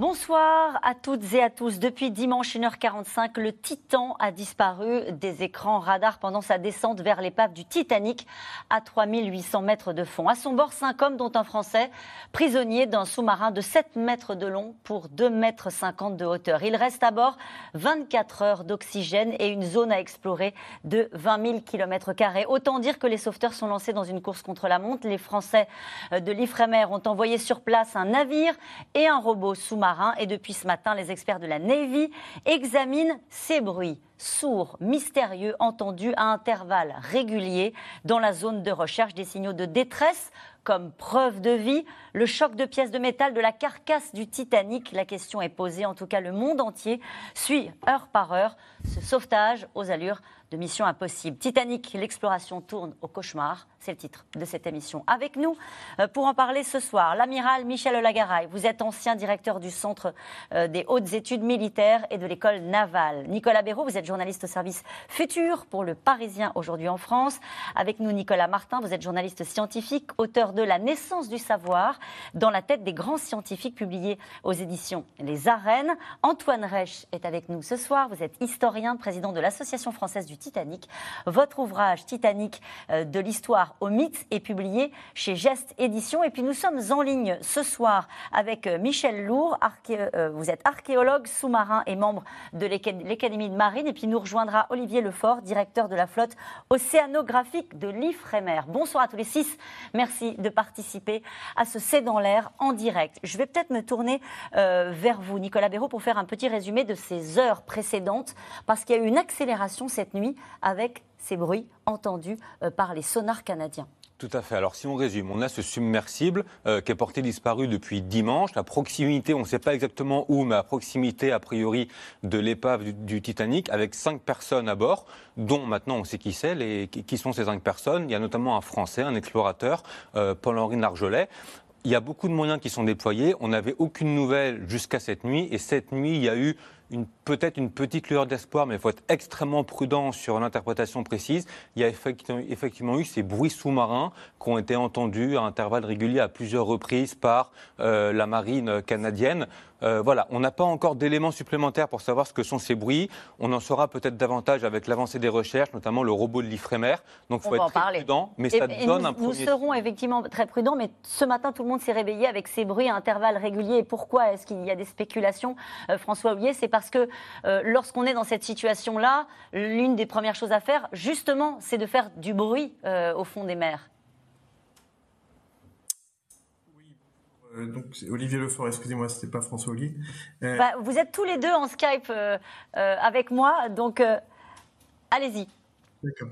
Bonsoir à toutes et à tous. Depuis dimanche 1h45, le Titan a disparu des écrans radars pendant sa descente vers l'épave du Titanic à 3800 mètres de fond. À son bord, cinq hommes, dont un Français, prisonnier d'un sous-marin de 7 mètres de long pour 2 mètres 50 de hauteur. Il reste à bord 24 heures d'oxygène et une zone à explorer de 20 000 km. Autant dire que les sauveteurs sont lancés dans une course contre la montre. Les Français de l'Ifremer ont envoyé sur place un navire et un robot sous-marin et depuis ce matin, les experts de la Navy examinent ces bruits sourds, mystérieux, entendus à intervalles réguliers dans la zone de recherche, des signaux de détresse comme preuve de vie, le choc de pièces de métal de la carcasse du Titanic. La question est posée, en tout cas le monde entier suit heure par heure ce sauvetage aux allures de mission impossible. Titanic, l'exploration tourne au cauchemar. C'est le titre de cette émission. Avec nous, euh, pour en parler ce soir, l'amiral Michel Olagaray. Vous êtes ancien directeur du Centre euh, des hautes études militaires et de l'école navale. Nicolas Béraud, vous êtes journaliste au service futur pour le Parisien aujourd'hui en France. Avec nous, Nicolas Martin, vous êtes journaliste scientifique, auteur de La naissance du savoir, dans la tête des grands scientifiques publiés aux éditions Les Arènes. Antoine Reich est avec nous ce soir. Vous êtes historien, président de l'Association française du Titanic. Votre ouvrage Titanic euh, de l'histoire au mythe est publié chez Geste Édition. Et puis nous sommes en ligne ce soir avec euh, Michel Lourd. Euh, vous êtes archéologue sous-marin et membre de l'Académie de marine. Et puis nous rejoindra Olivier Lefort, directeur de la flotte océanographique de l'Ifremer. Bonsoir à tous les six. Merci de participer à ce C'est dans l'air en direct. Je vais peut-être me tourner vers vous, Nicolas Béraud, pour faire un petit résumé de ces heures précédentes, parce qu'il y a eu une accélération cette nuit avec ces bruits entendus euh, par les sonars canadiens. Tout à fait. Alors si on résume, on a ce submersible euh, qui est porté disparu depuis dimanche. La proximité, on ne sait pas exactement où, mais à proximité a priori de l'épave du, Titanic, avec cinq personnes à bord, dont maintenant on sait qui c'est, qui sont ces cinq personnes. Il y a notamment un Français, un explorateur, euh, Paul-Henri Narjolet. Il y a beaucoup de moyens qui sont déployés. On n'avait aucune nouvelle jusqu'à cette nuit, et cette nuit, il y a eu peut-être une petite lueur d'espoir, mais il faut être extrêmement prudent sur l'interprétation précise. Il y a effectivement eu ces bruits sous-marins qui ont été entendus à intervalles réguliers à plusieurs reprises par euh, la marine canadienne. Euh, voilà, on n'a pas encore d'éléments supplémentaires pour savoir ce que sont ces bruits. On en saura peut-être davantage avec l'avancée des recherches, notamment le robot de l'Ifremer. Donc il faut être très prudent, mais ça donne un premier... Nous serons effectivement très prudents, mais ce matin, tout le monde s'est réveillé avec ces bruits à intervalles réguliers. pourquoi est-ce qu'il y a des spéculations? Euh, François Houillet, c'est parce que euh, lorsqu'on est dans cette situation-là, l'une des premières choses à faire, justement, c'est de faire du bruit au fond des mers. Euh, donc Olivier Lefort, excusez-moi, c'était pas François. Euh, bah, vous êtes tous les deux en Skype euh, avec moi, donc allez-y. D'accord.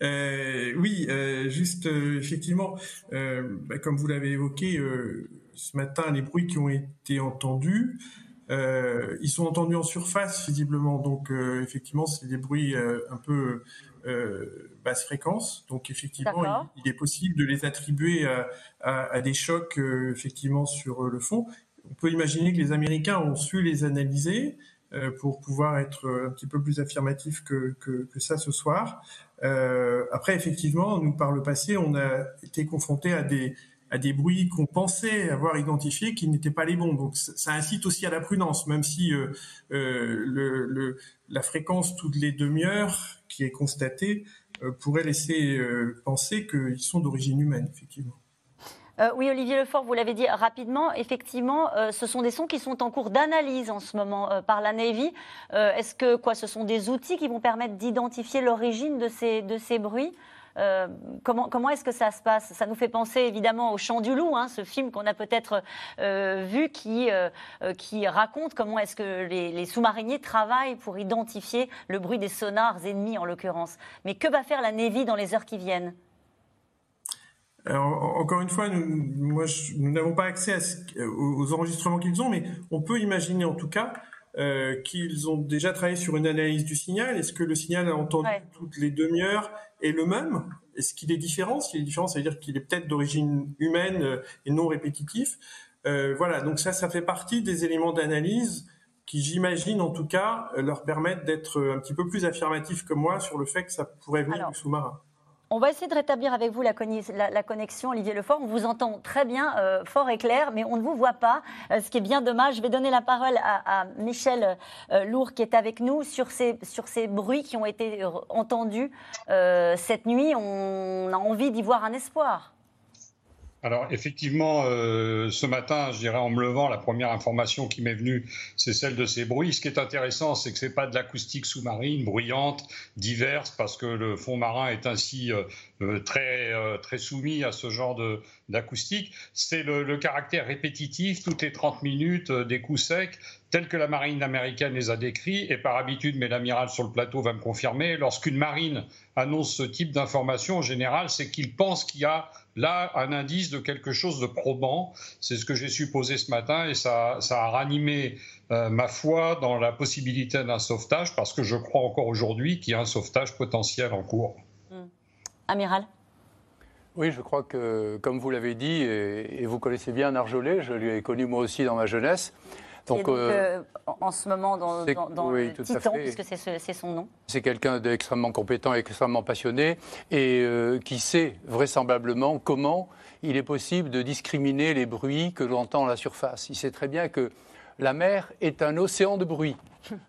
oui, juste effectivement, bah, comme vous l'avez évoqué, ce matin, les bruits qui ont été entendus, ils sont entendus en surface visiblement, donc effectivement, c'est des bruits un peu euh, basse fréquence. Donc effectivement, il, est possible de les attribuer à, des chocs euh, effectivement sur euh, le fond. On peut imaginer que les Américains ont su les analyser pour pouvoir être un petit peu plus affirmatif que, que, ça ce soir. après, effectivement, nous par le passé, on a été confronté à des à des bruits qu'on pensait avoir identifiés qui n'étaient pas les bons. Donc ça incite aussi à la prudence, même si euh, le, la fréquence toutes les demi-heures qui est constaté euh, pourrait laisser euh, penser qu'ils sont d'origine humaine, effectivement. Euh, oui, Olivier Lefort, vous l'avez dit rapidement, effectivement, ce sont des sons qui sont en cours d'analyse en ce moment par la Navy. Est-ce que quoi, ce sont des outils qui vont permettre d'identifier l'origine de ces, de ces bruits? Euh, comment, comment est-ce que ça se passe? Ça nous fait penser évidemment au Chant du Loup, hein, ce film qu'on a peut-être euh, vu qui, euh, qui raconte comment est-ce que les, sous-mariniers travaillent pour identifier le bruit des sonars ennemis en l'occurrence. Mais que va faire la Navy dans les heures qui viennent? Encore une fois, nous, nous n'avons pas accès aux enregistrements qu'ils ont, mais on peut imaginer en tout cas qu'ils ont déjà travaillé sur une analyse du signal. Est-ce que le signal entendu toutes les demi-heures est le même? Est-ce qu'il est différent? S'il est différent, ça veut dire qu'il est peut-être d'origine humaine euh, et non répétitif. voilà, donc ça, ça fait partie des éléments d'analyse qui, j'imagine en tout cas, leur permettent d'être un petit peu plus affirmatifs que moi sur le fait que ça pourrait venir du sous-marin. On va essayer de rétablir avec vous la, connexion, Olivier Lefort. On vous entend très bien, euh, fort et clair, mais on ne vous voit pas, euh, ce qui est bien dommage. Je vais donner la parole à, Michel euh, Lourd qui est avec nous sur ces, sur ces bruits qui ont été entendus cette nuit. On a envie d'y voir un espoir. Alors effectivement, euh, ce matin, je dirais en me levant, la première information qui m'est venue, c'est celle de ces bruits. Ce qui est intéressant, c'est que c'est pas de l'acoustique sous-marine bruyante, diverse, parce que le fond marin est ainsi euh, très très soumis à ce genre d'acoustique. C'est le, caractère répétitif, toutes les 30 minutes, des coups secs, tels que la marine américaine les a décrits. Et par habitude, mais l'amiral sur le plateau va me confirmer, lorsqu'une marine annonce ce type d'information, en général, c'est qu'il pense qu'il y a là un indice de quelque chose de probant. C'est ce que j'ai supposé ce matin et ça, a ranimé euh, ma foi dans la possibilité d'un sauvetage parce que je crois encore aujourd'hui qu'il y a un sauvetage potentiel en cours. Amiral oui, je crois que, comme vous l'avez dit, et, vous connaissez bien Narjolet, je l'ai connu moi aussi dans ma jeunesse, donc, euh, euh, en ce moment dans, dans, le Titan, puisque c'est son nom. C'est quelqu'un d'extrêmement compétent, extrêmement passionné, et euh, qui sait vraisemblablement comment il est possible de discriminer les bruits que l'on entend à la surface. Il sait très bien que la mer est un océan de bruit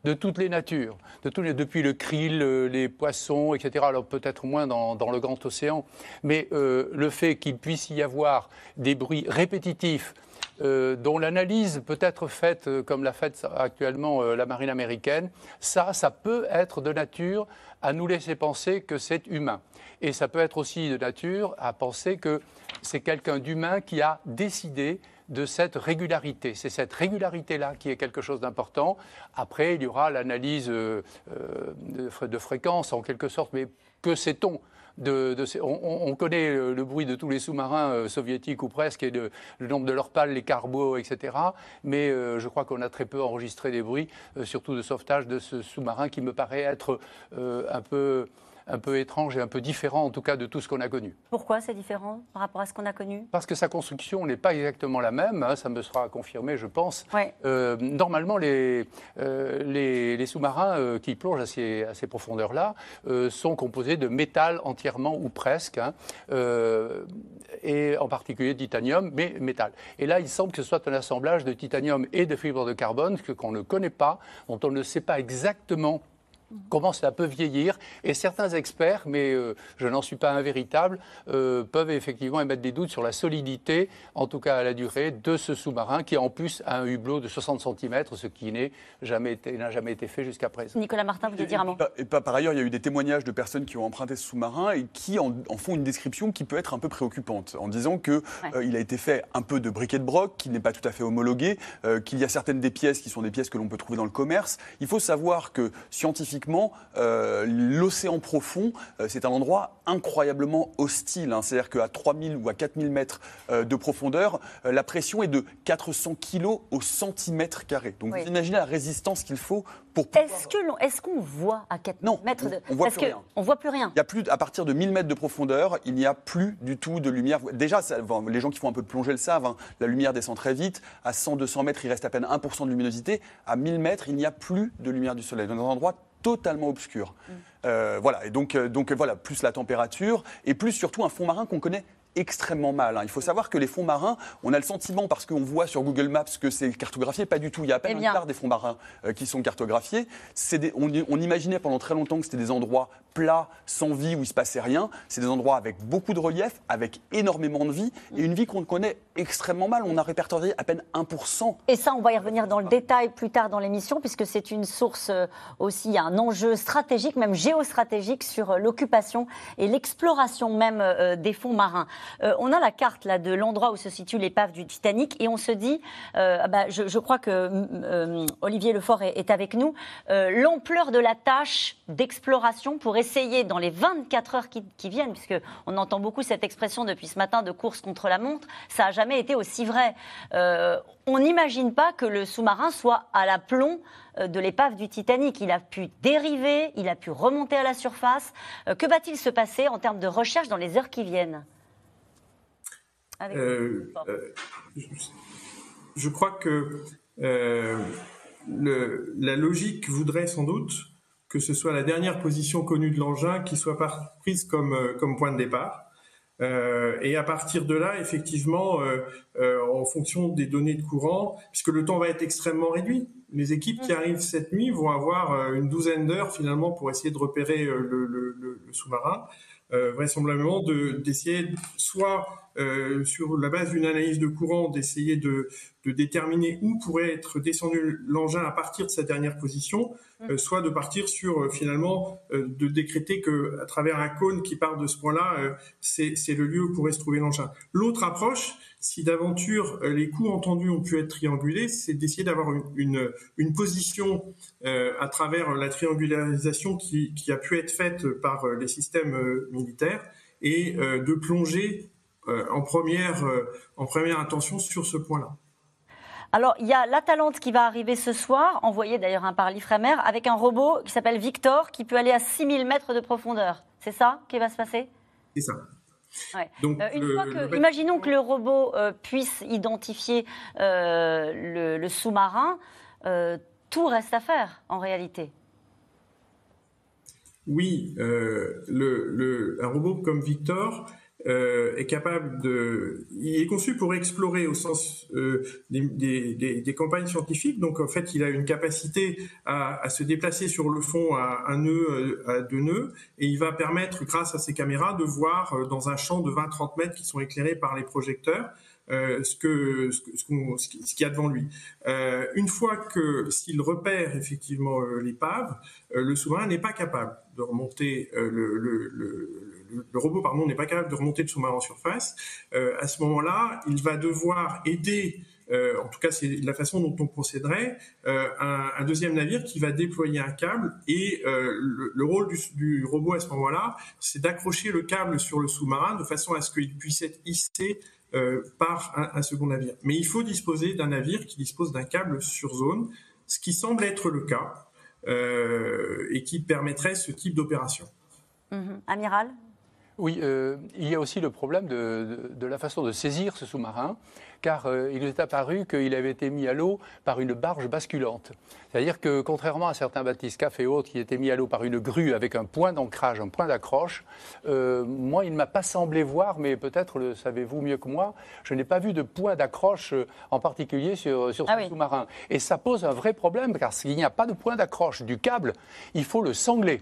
de toutes les natures, depuis le krill, les poissons, etc. Alors peut-être moins dans, le grand océan, mais le fait qu'il puisse y avoir des bruits répétitifs euh, dont l'analyse peut être faite euh, comme l'a fait actuellement euh, la marine américaine, ça, ça peut être de nature à nous laisser penser que c'est humain. Et ça peut être aussi de nature à penser que c'est quelqu'un d'humain qui a décidé de cette régularité. C'est cette régularité-là qui est quelque chose d'important. Après, il y aura l'analyse de, de, fréquence en quelque sorte, mais que sait-on on, connaît le, bruit de tous les sous-marins euh, soviétiques ou presque et le nombre de leurs pales, les carbots, etc. Mais euh, je crois qu'on a très peu enregistré des bruits, euh, surtout de sauvetage de ce sous-marin qui me paraît être un peu un peu étrange et un peu différent, en tout cas, de tout ce qu'on a connu. Pourquoi c'est différent par rapport à ce qu'on a connu? Parce que sa construction n'est pas exactement la même, hein, ça me sera confirmé, je pense. Euh, normalement, les, euh, les, sous-marins euh, qui plongent à ces, profondeurs-là sont composés de métal entièrement ou presque, hein, et en particulier de titanium, mais métal. Et là, il semble que ce soit un assemblage de titanium et de fibres de carbone qu'on ne connaît pas, dont on ne sait pas exactement comment cela peut vieillir. Et certains experts, mais euh, je n'en suis pas un véritable, euh, peuvent effectivement émettre des doutes sur la solidité, en tout cas à la durée, de ce sous-marin qui en plus a un hublot de 60 cm, ce qui n'a jamais, été, jamais été fait jusqu'à présent. Nicolas Martin, vous voulez dire un mot? Et, pas, par ailleurs, il y a eu des témoignages de personnes qui ont emprunté ce sous-marin et qui en, font une description qui peut être un peu préoccupante, en disant qu'il euh, il a été fait un peu de briquet de broc, qu'il n'est pas tout à fait homologué, qu'il y a certaines des pièces qui sont des pièces que l'on peut trouver dans le commerce. Il faut savoir que scientifiquement, euh, l'océan profond, euh, c'est un endroit incroyablement hostile. Hein. C'est-à-dire qu'à 3000 ou à 4000 mètres euh, de profondeur, la pression est de 400 kg au centimètre carré. Donc vous imaginez la résistance qu'il faut pour pouvoir... Est-ce qu'on voit à 4 non, mètres de... on, voit plus rien. On voit plus rien? Il y a plus, à partir de 1000 mètres de profondeur, il n'y a plus du tout de lumière. Déjà, les gens qui font un peu de plongée le savent, hein, la lumière descend très vite. À 100-200 mètres, il reste à peine 1% de luminosité. À 1000 mètres, il n'y a plus de lumière du soleil. Dans un endroit totalement obscur. Mm. Euh, voilà, et donc, euh, donc voilà, plus la température, et plus surtout un fond marin qu'on connaît extrêmement mal. Hein. Il faut savoir que les fonds marins, on a le sentiment, parce qu'on voit sur Google Maps que c'est cartographié, pas du tout. Il y a à peine eh un quart des fonds marins euh, qui sont cartographiés. on, imaginait pendant très longtemps que c'était des endroits plats, sans vie, où il ne se passait rien. C'est des endroits avec beaucoup de relief, avec énormément de vie, et une vie qu'on connaît extrêmement mal. On a répertorié à peine 1%. Et ça, on va y revenir dans le détail plus tard dans l'émission, puisque c'est une source euh, aussi, un enjeu stratégique, même géostratégique, sur euh, l'occupation et l'exploration même des fonds marins. Euh, on a la carte là de l'endroit où se situe l'épave du Titanic et on se dit, euh, ah bah, je, crois que euh, Olivier Lefort est, avec nous, l'ampleur de la tâche d'exploration pour essayer dans les 24 heures qui, viennent, puisque on entend beaucoup cette expression depuis ce matin de course contre la montre, ça n'a jamais été aussi vrai. on n'imagine pas que le sous-marin soit à la plomb de l'épave du Titanic. Il a pu dériver, il a pu remonter à la surface. que va-t-il se passer en termes de recherche dans les heures qui viennent? Euh, euh, je crois que euh, le, la logique voudrait sans doute que ce soit la dernière position connue de l'engin qui soit prise comme, comme point de départ. Euh, et à partir de là, effectivement, euh, euh, en fonction des données de courant, puisque le temps va être extrêmement réduit, les équipes qui arrivent cette nuit vont avoir une douzaine d'heures finalement pour essayer de repérer le, le, le, le sous-marin, vraisemblablement d'essayer soit euh, sur la base d'une analyse de courant, d'essayer de, de, déterminer où pourrait être descendu l'engin à partir de sa dernière position, euh, soit de partir sur euh, finalement de décréter que à travers un cône qui part de ce point-là, c'est le lieu où pourrait se trouver l'engin. L'autre approche, si d'aventure les coups entendus ont pu être triangulés, c'est d'essayer d'avoir une, une, une, position à travers la triangularisation qui, qui, a pu être faite par les systèmes militaires et de plonger en, première, en première intention sur ce point-là. Alors, il y a l'Atalante qui va arriver ce soir, envoyé d'ailleurs un par l'Ifremer, avec un robot qui s'appelle Victor, qui peut aller à 6000 mètres de profondeur. C'est ça qui va se passer? C'est ça. Ouais. Donc, euh, une le, fois que, le... imaginons que le robot euh, puisse identifier euh, le, le sous-marin, tout reste à faire en réalité. Oui, un robot comme Victor euh, est capable de, il est conçu pour explorer au sens euh, des, des, campagnes scientifiques. Donc en fait, il a une capacité à, se déplacer sur le fond à un nœud, à deux nœuds, et il va permettre, grâce à ses caméras, de voir euh, dans un champ de 20-30 mètres qui sont éclairés par les projecteurs. Euh, ce que ce, ce, qu'il y a devant lui. Euh, une fois que s'il repère effectivement euh, l'épave, le sous-marin n'est pas capable de remonter le le robot pardon n'est pas capable de remonter le sous-marin en surface. Euh, à ce moment-là, il va devoir aider euh, en tout cas c'est la façon dont on procéderait, euh, un, deuxième navire qui va déployer un câble et le, le, rôle du, robot à ce moment-là, c'est d'accrocher le câble sur le sous-marin de façon à ce qu'il puisse être hissé par un, second navire. Mais il faut disposer d'un navire qui dispose d'un câble sur zone, ce qui semble être le cas et qui permettrait ce type d'opération. Mmh. Amiral? Oui, euh, il y a aussi le problème de, de, de, la façon de saisir ce sous-marin, car euh, il est apparu qu'il avait été mis à l'eau par une barge basculante. C'est-à-dire que, contrairement à certains bathyscaphes et autres qui étaient mis à l'eau par une grue avec un point d'ancrage, un point d'accroche, euh, moi, il ne m'a pas semblé voir, mais peut-être le savez-vous mieux que moi, je n'ai pas vu de point d'accroche en particulier sur, sur ah ce oui. sous-marin. Et ça pose un vrai problème, car s'il n'y a pas de point d'accroche du câble, il faut le sangler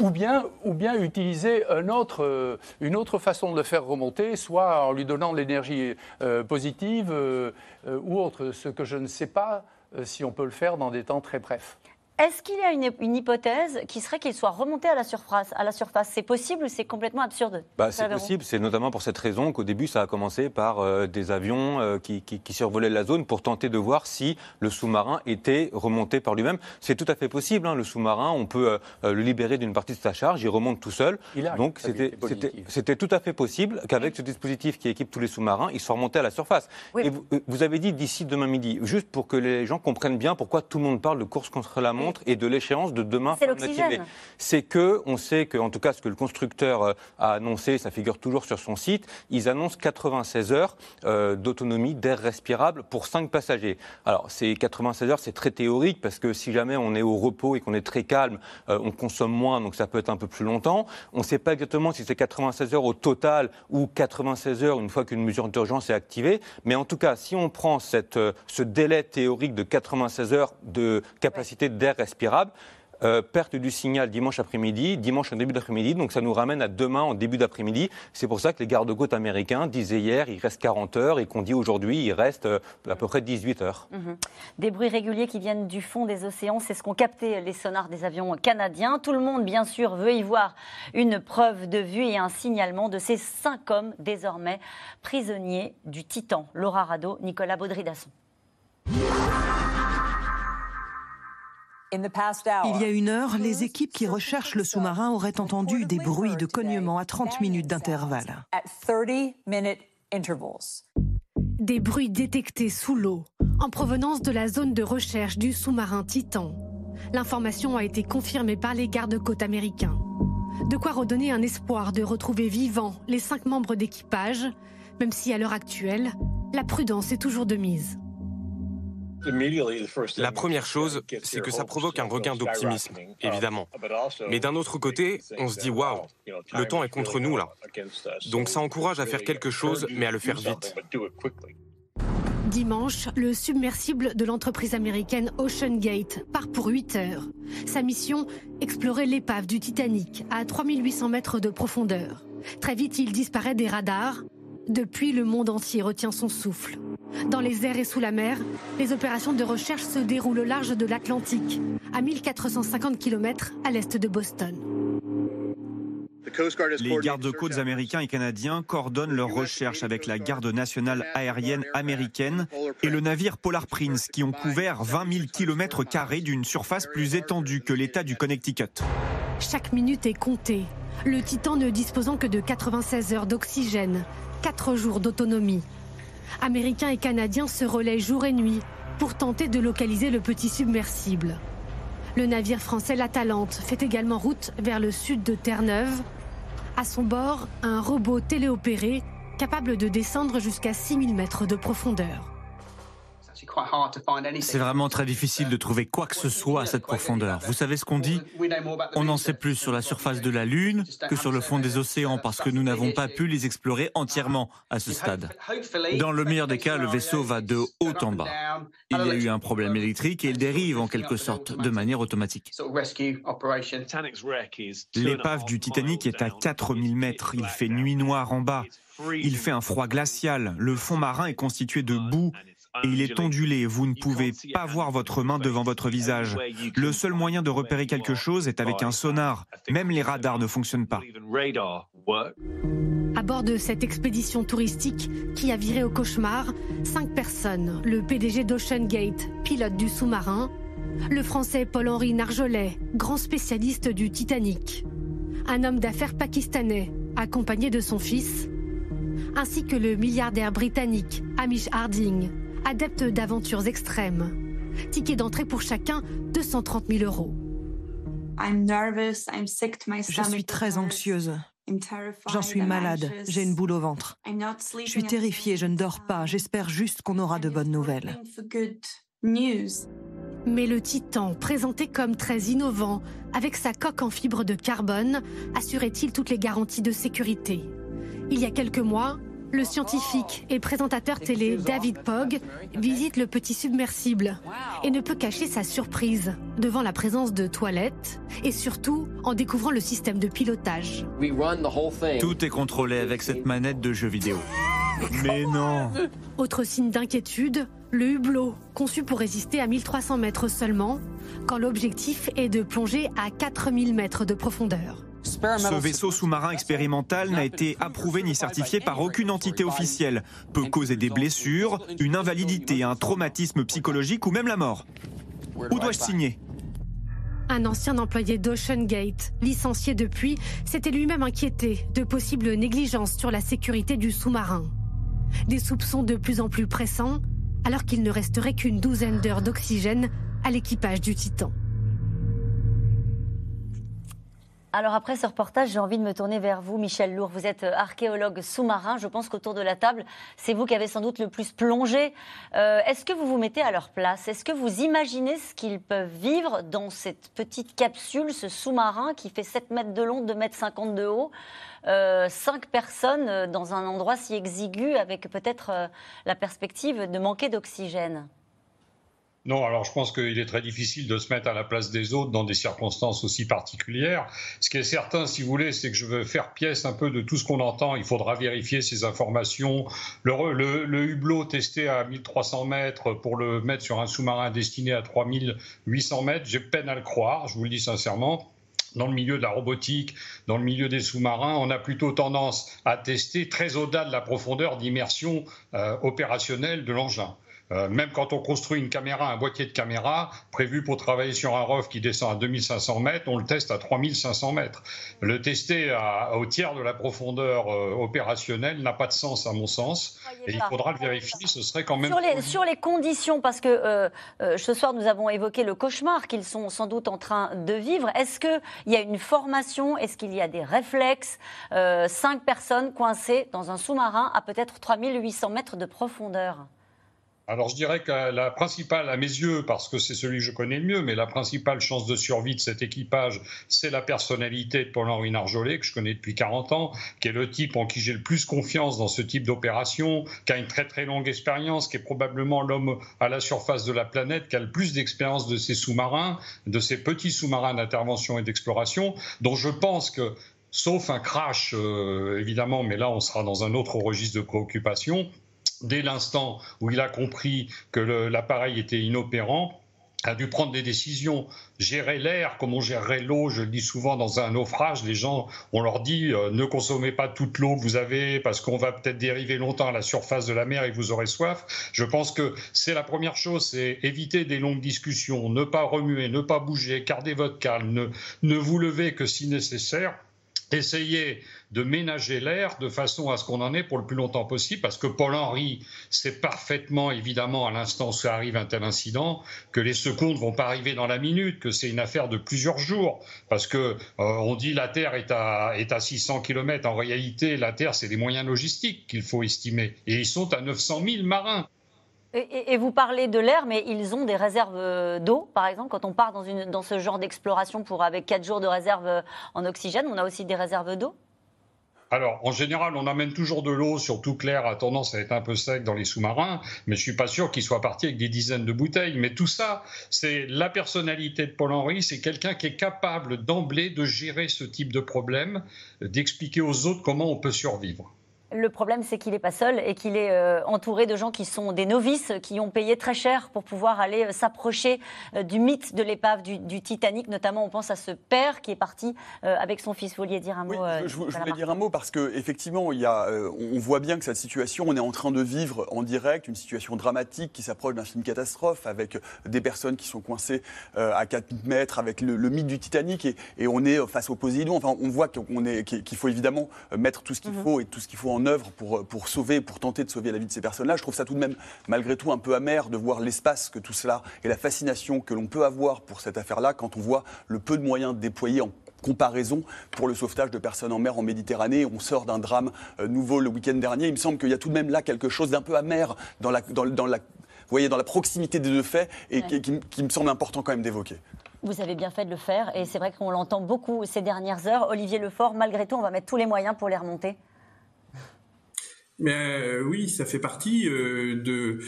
ou bien, ou bien utiliser euh, une autre façon de le faire remonter, soit en lui donnant de l'énergie euh, positive euh, ou autre, ce que je ne sais pas si on peut le faire dans des temps très brefs. Est-ce qu'il y a une, une, hypothèse qui serait qu'il soit remonté à la surface, à la surface? C'est possible ou c'est complètement absurde? Bah, C'est possible. C'est notamment pour cette raison qu'au début, ça a commencé par euh, des avions euh, qui, qui, qui, survolaient la zone pour tenter de voir si le sous-marin était remonté par lui-même. C'est tout à fait possible. Hein. Le sous-marin, on peut euh, le libérer d'une partie de sa charge, il remonte tout seul. Il a Donc c'était tout à fait possible qu'avec ce dispositif qui équipe tous les sous-marins, il soit remonté à la surface. Oui. Et vous, vous, avez dit d'ici demain midi, juste pour que les gens comprennent bien pourquoi tout le monde parle de course contre la montre et de l'échéance de demain de matinée. C'est que, on sait que, en tout cas, ce que le constructeur euh, a annoncé, ça figure toujours sur son site, ils annoncent 96 heures euh, d'autonomie d'air respirable pour 5 passagers. Alors, ces 96 heures, c'est très théorique parce que si jamais on est au repos et qu'on est très calme, euh, on consomme moins, donc ça peut être un peu plus longtemps. On ne sait pas exactement si c'est 96 heures au total ou 96 heures une fois qu'une mesure d'urgence est activée. Mais en tout cas, si on prend cette, euh, ce délai théorique de 96 heures de capacité d'air respirable, euh, perte du signal dimanche après-midi, dimanche en début d'après-midi, donc ça nous ramène à demain en début d'après-midi. C'est pour ça que les gardes-côtes américains disaient hier il reste 40 heures et qu'on dit aujourd'hui il reste euh, à peu près 18 heures. Mmh. Des bruits réguliers qui viennent du fond des océans, c'est ce qu'ont capté les sonars des avions canadiens. Tout le monde, bien sûr, veut y voir une preuve de vue et un signalement de ces cinq hommes désormais prisonniers du Titan. Laura Rado, Nicolas Baudry-Dasson. Il y a une heure, les équipes qui recherchent le sous-marin auraient entendu des bruits de cognement à 30 minutes d'intervalle. Des bruits détectés sous l'eau, en provenance de la zone de recherche du sous-marin Titan. L'information a été confirmée par les gardes-côtes américains. De quoi redonner un espoir de retrouver vivants les cinq membres d'équipage, même si à l'heure actuelle, la prudence est toujours de mise. La première chose, c'est que ça provoque un regain d'optimisme, évidemment. Mais d'un autre côté, on se dit waouh, le temps est contre nous là. Donc ça encourage à faire quelque chose, mais à le faire vite. Dimanche, le submersible de l'entreprise américaine Ocean Gate part pour 8 heures. Sa mission, explorer l'épave du Titanic à 3800 mètres de profondeur. Très vite, il disparaît des radars. Depuis, le monde entier retient son souffle. Dans les airs et sous la mer, les opérations de recherche se déroulent au large de l'Atlantique, à 1450 km à l'est de Boston. Les gardes-côtes américains et canadiens coordonnent leurs recherches avec la garde nationale aérienne américaine et le navire Polar Prince qui ont couvert 20 000 km d'une surface plus étendue que l'État du Connecticut. Chaque minute est comptée, le Titan ne disposant que de 96 heures d'oxygène, 4 jours d'autonomie. Américains et Canadiens se relaient jour et nuit pour tenter de localiser le petit submersible. Le navire français L'Atalante fait également route vers le sud de Terre-Neuve. À son bord, un robot téléopéré capable de descendre jusqu'à 6000 mètres de profondeur. C'est vraiment très difficile de trouver quoi que ce soit à cette profondeur. Vous savez ce qu'on dit? On en sait plus sur la surface de la Lune que sur le fond des océans parce que nous n'avons pas pu les explorer entièrement à ce stade. Dans le meilleur des cas, le vaisseau va de haut en bas. Il y a eu un problème électrique et il dérive en quelque sorte de manière automatique. L'épave du Titanic est à 4000 mètres. Il fait nuit noire en bas. Il fait un froid glacial. Le fond marin est constitué de boue et il est ondulé. Vous ne pouvez pas voir votre main devant votre visage. Le seul moyen de repérer quelque chose est avec un sonar. Même les radars ne fonctionnent pas. À bord de cette expédition touristique qui a viré au cauchemar, cinq personnes. Le PDG d'Ocean Gate, pilote du sous-marin. Le français Paul-Henri Narjolet, grand spécialiste du Titanic. Un homme d'affaires pakistanais, accompagné de son fils. Ainsi que le milliardaire britannique Amish Harding, adeptes d'aventures extrêmes. Ticket d'entrée pour chacun 230 000 euros. Je suis très anxieuse. J'en suis malade, j'ai une boule au ventre. Je suis terrifiée, je ne dors pas, j'espère juste qu'on aura de bonnes nouvelles. Mais le Titan, présenté comme très innovant, avec sa coque en fibre de carbone, assurait-il toutes les garanties de sécurité? Il y a quelques mois, le scientifique et présentateur télé David Pogg visite le petit submersible et ne peut cacher sa surprise devant la présence de toilettes et surtout en découvrant le système de pilotage. Tout est contrôlé avec cette manette de jeu vidéo. Mais non Autre signe d'inquiétude, le hublot, conçu pour résister à 1300 mètres seulement, quand l'objectif est de plonger à 4000 mètres de profondeur. Ce vaisseau sous-marin expérimental n'a été approuvé ni certifié par aucune entité officielle. Peut causer des blessures, une invalidité, un traumatisme psychologique ou même la mort. Où dois-je signer? Un ancien employé d'Ocean Gate, licencié depuis, s'était lui-même inquiété de possibles négligences sur la sécurité du sous-marin. Des soupçons de plus en plus pressants, alors qu'il ne resterait qu'une douzaine d'heures d'oxygène à l'équipage du Titan. Alors après ce reportage, j'ai envie de me tourner vers vous, Michel Lourd. Vous êtes euh, archéologue sous-marin. Je pense qu'autour de la table, c'est vous qui avez sans doute le plus plongé. Euh, est-ce que vous vous mettez à leur place? Est-ce que vous imaginez ce qu'ils peuvent vivre dans cette petite capsule, ce sous-marin qui fait 7 mètres de long, 2 mètres 50 de haut? Euh, Cinq personnes dans un endroit si exigu avec peut-être la perspective de manquer d'oxygène non, alors je pense qu'il est très difficile de se mettre à la place des autres dans des circonstances aussi particulières. Ce qui est certain, si vous voulez, c'est que je veux faire pièce un peu de tout ce qu'on entend. Il faudra vérifier ces informations. Le, hublot testé à 1300 mètres pour le mettre sur un sous-marin destiné à 3800 mètres, j'ai peine à le croire, je vous le dis sincèrement dans le milieu de la robotique, dans le milieu des sous-marins, on a plutôt tendance à tester très au-delà de la profondeur d'immersion euh, opérationnelle de l'engin. Euh, même quand on construit une caméra, un boîtier de caméra prévu pour travailler sur un ROV qui descend à 2500 mètres, on le teste à 3500 mètres. Le tester au tiers de la profondeur euh, opérationnelle n'a pas de sens à mon sens. Et il faudra le vérifier, ce serait quand même... Sur les, sur les conditions, parce que euh, ce soir nous avons évoqué le cauchemar qu'ils sont sans doute en train de vivre. Est-ce qu'il y a une formation? Est-ce qu'il y a des réflexes? Cinq personnes coincées dans un sous-marin à peut-être 3800 mètres de profondeur alors je dirais que la principale, à mes yeux, parce que c'est celui que je connais le mieux, mais la principale chance de survie de cet équipage, c'est la personnalité de Paul-Henri Narjolet, que je connais depuis 40 ans, qui est le type en qui j'ai le plus confiance dans ce type d'opération, qui a une très très longue expérience, qui est probablement l'homme à la surface de la planète, qui a le plus d'expérience de ces sous-marins, de ces petits sous-marins d'intervention et d'exploration, dont je pense que sauf un crash, euh, évidemment, mais là on sera dans un autre registre de préoccupation, dès l'instant où il a compris que l'appareil était inopérant, a dû prendre des décisions, gérer l'air comme on gérerait l'eau. Je le dis souvent dans un naufrage, les gens, on leur dit euh, ne consommez pas toute l'eau que vous avez parce qu'on va peut-être dériver longtemps à la surface de la mer et vous aurez soif. Je pense que c'est la première chose, c'est éviter des longues discussions, ne pas remuer, ne pas bouger, garder votre calme, ne, ne vous lever que si nécessaire essayer de ménager l'air de façon à ce qu'on en ait pour le plus longtemps possible, parce que Paul-Henri sait parfaitement, évidemment, à l'instant où arrive un tel incident, que les secours ne vont pas arriver dans la minute, que c'est une affaire de plusieurs jours, parce que euh, on dit la Terre est à, est à 600 km, en réalité, la Terre, c'est des moyens logistiques qu'il faut estimer, et ils sont à 900 000 marins. Et, vous parlez de l'air, mais ils ont des réserves euh, d'eau, par exemple. Quand on part dans, ce genre d'exploration pour avec 4 jours de réserve euh, en oxygène, on a aussi des réserves d'eau? Alors, en général, on amène toujours de l'eau, surtout clair, a tendance à être un peu sec dans les sous-marins, mais je suis pas sûr qu'ils soient partis avec des dizaines de bouteilles. Mais tout ça, c'est la personnalité de Paul-Henri, c'est quelqu'un qui est capable d'emblée de gérer ce type de problème, d'expliquer aux autres comment on peut survivre. Le problème, c'est qu'il n'est pas seul et qu'il est euh, entouré de gens qui sont des novices, qui ont payé très cher pour pouvoir aller euh, s'approcher euh, du mythe de l'épave du, Titanic. Notamment, on pense à ce père qui est parti avec son fils. Vous vouliez dire un mot je, je, voulais dire un mot parce qu'effectivement, il on voit bien que cette situation, on est en train de vivre en direct une situation dramatique qui s'approche d'un film catastrophe avec des personnes qui sont coincées à 4 mètres avec le, mythe du Titanic et, on est face au Poséidon. Enfin, on voit qu'il faut évidemment mettre tout ce qu'il mhm. faut et tout ce qu'il faut en œuvre pour, pour sauver, pour tenter de sauver la vie de ces personnes-là. Je trouve ça tout de même, malgré tout, un peu amer de voir l'espace que tout cela et la fascination que l'on peut avoir pour cette affaire-là quand on voit le peu de moyens déployés en comparaison pour le sauvetage de personnes en mer en Méditerranée. On sort d'un drame euh, nouveau le week-end dernier. Il me semble qu'il y a tout de même là quelque chose d'un peu amer dans la, dans, la, voyez, dans la proximité des deux faits et qui, qui me semble important quand même d'évoquer. Vous avez bien fait de le faire et c'est vrai qu'on l'entend beaucoup ces dernières heures. Olivier Lefort, malgré tout, on va mettre tous les moyens pour les remonter. Mais euh, oui, ça fait partie euh, de,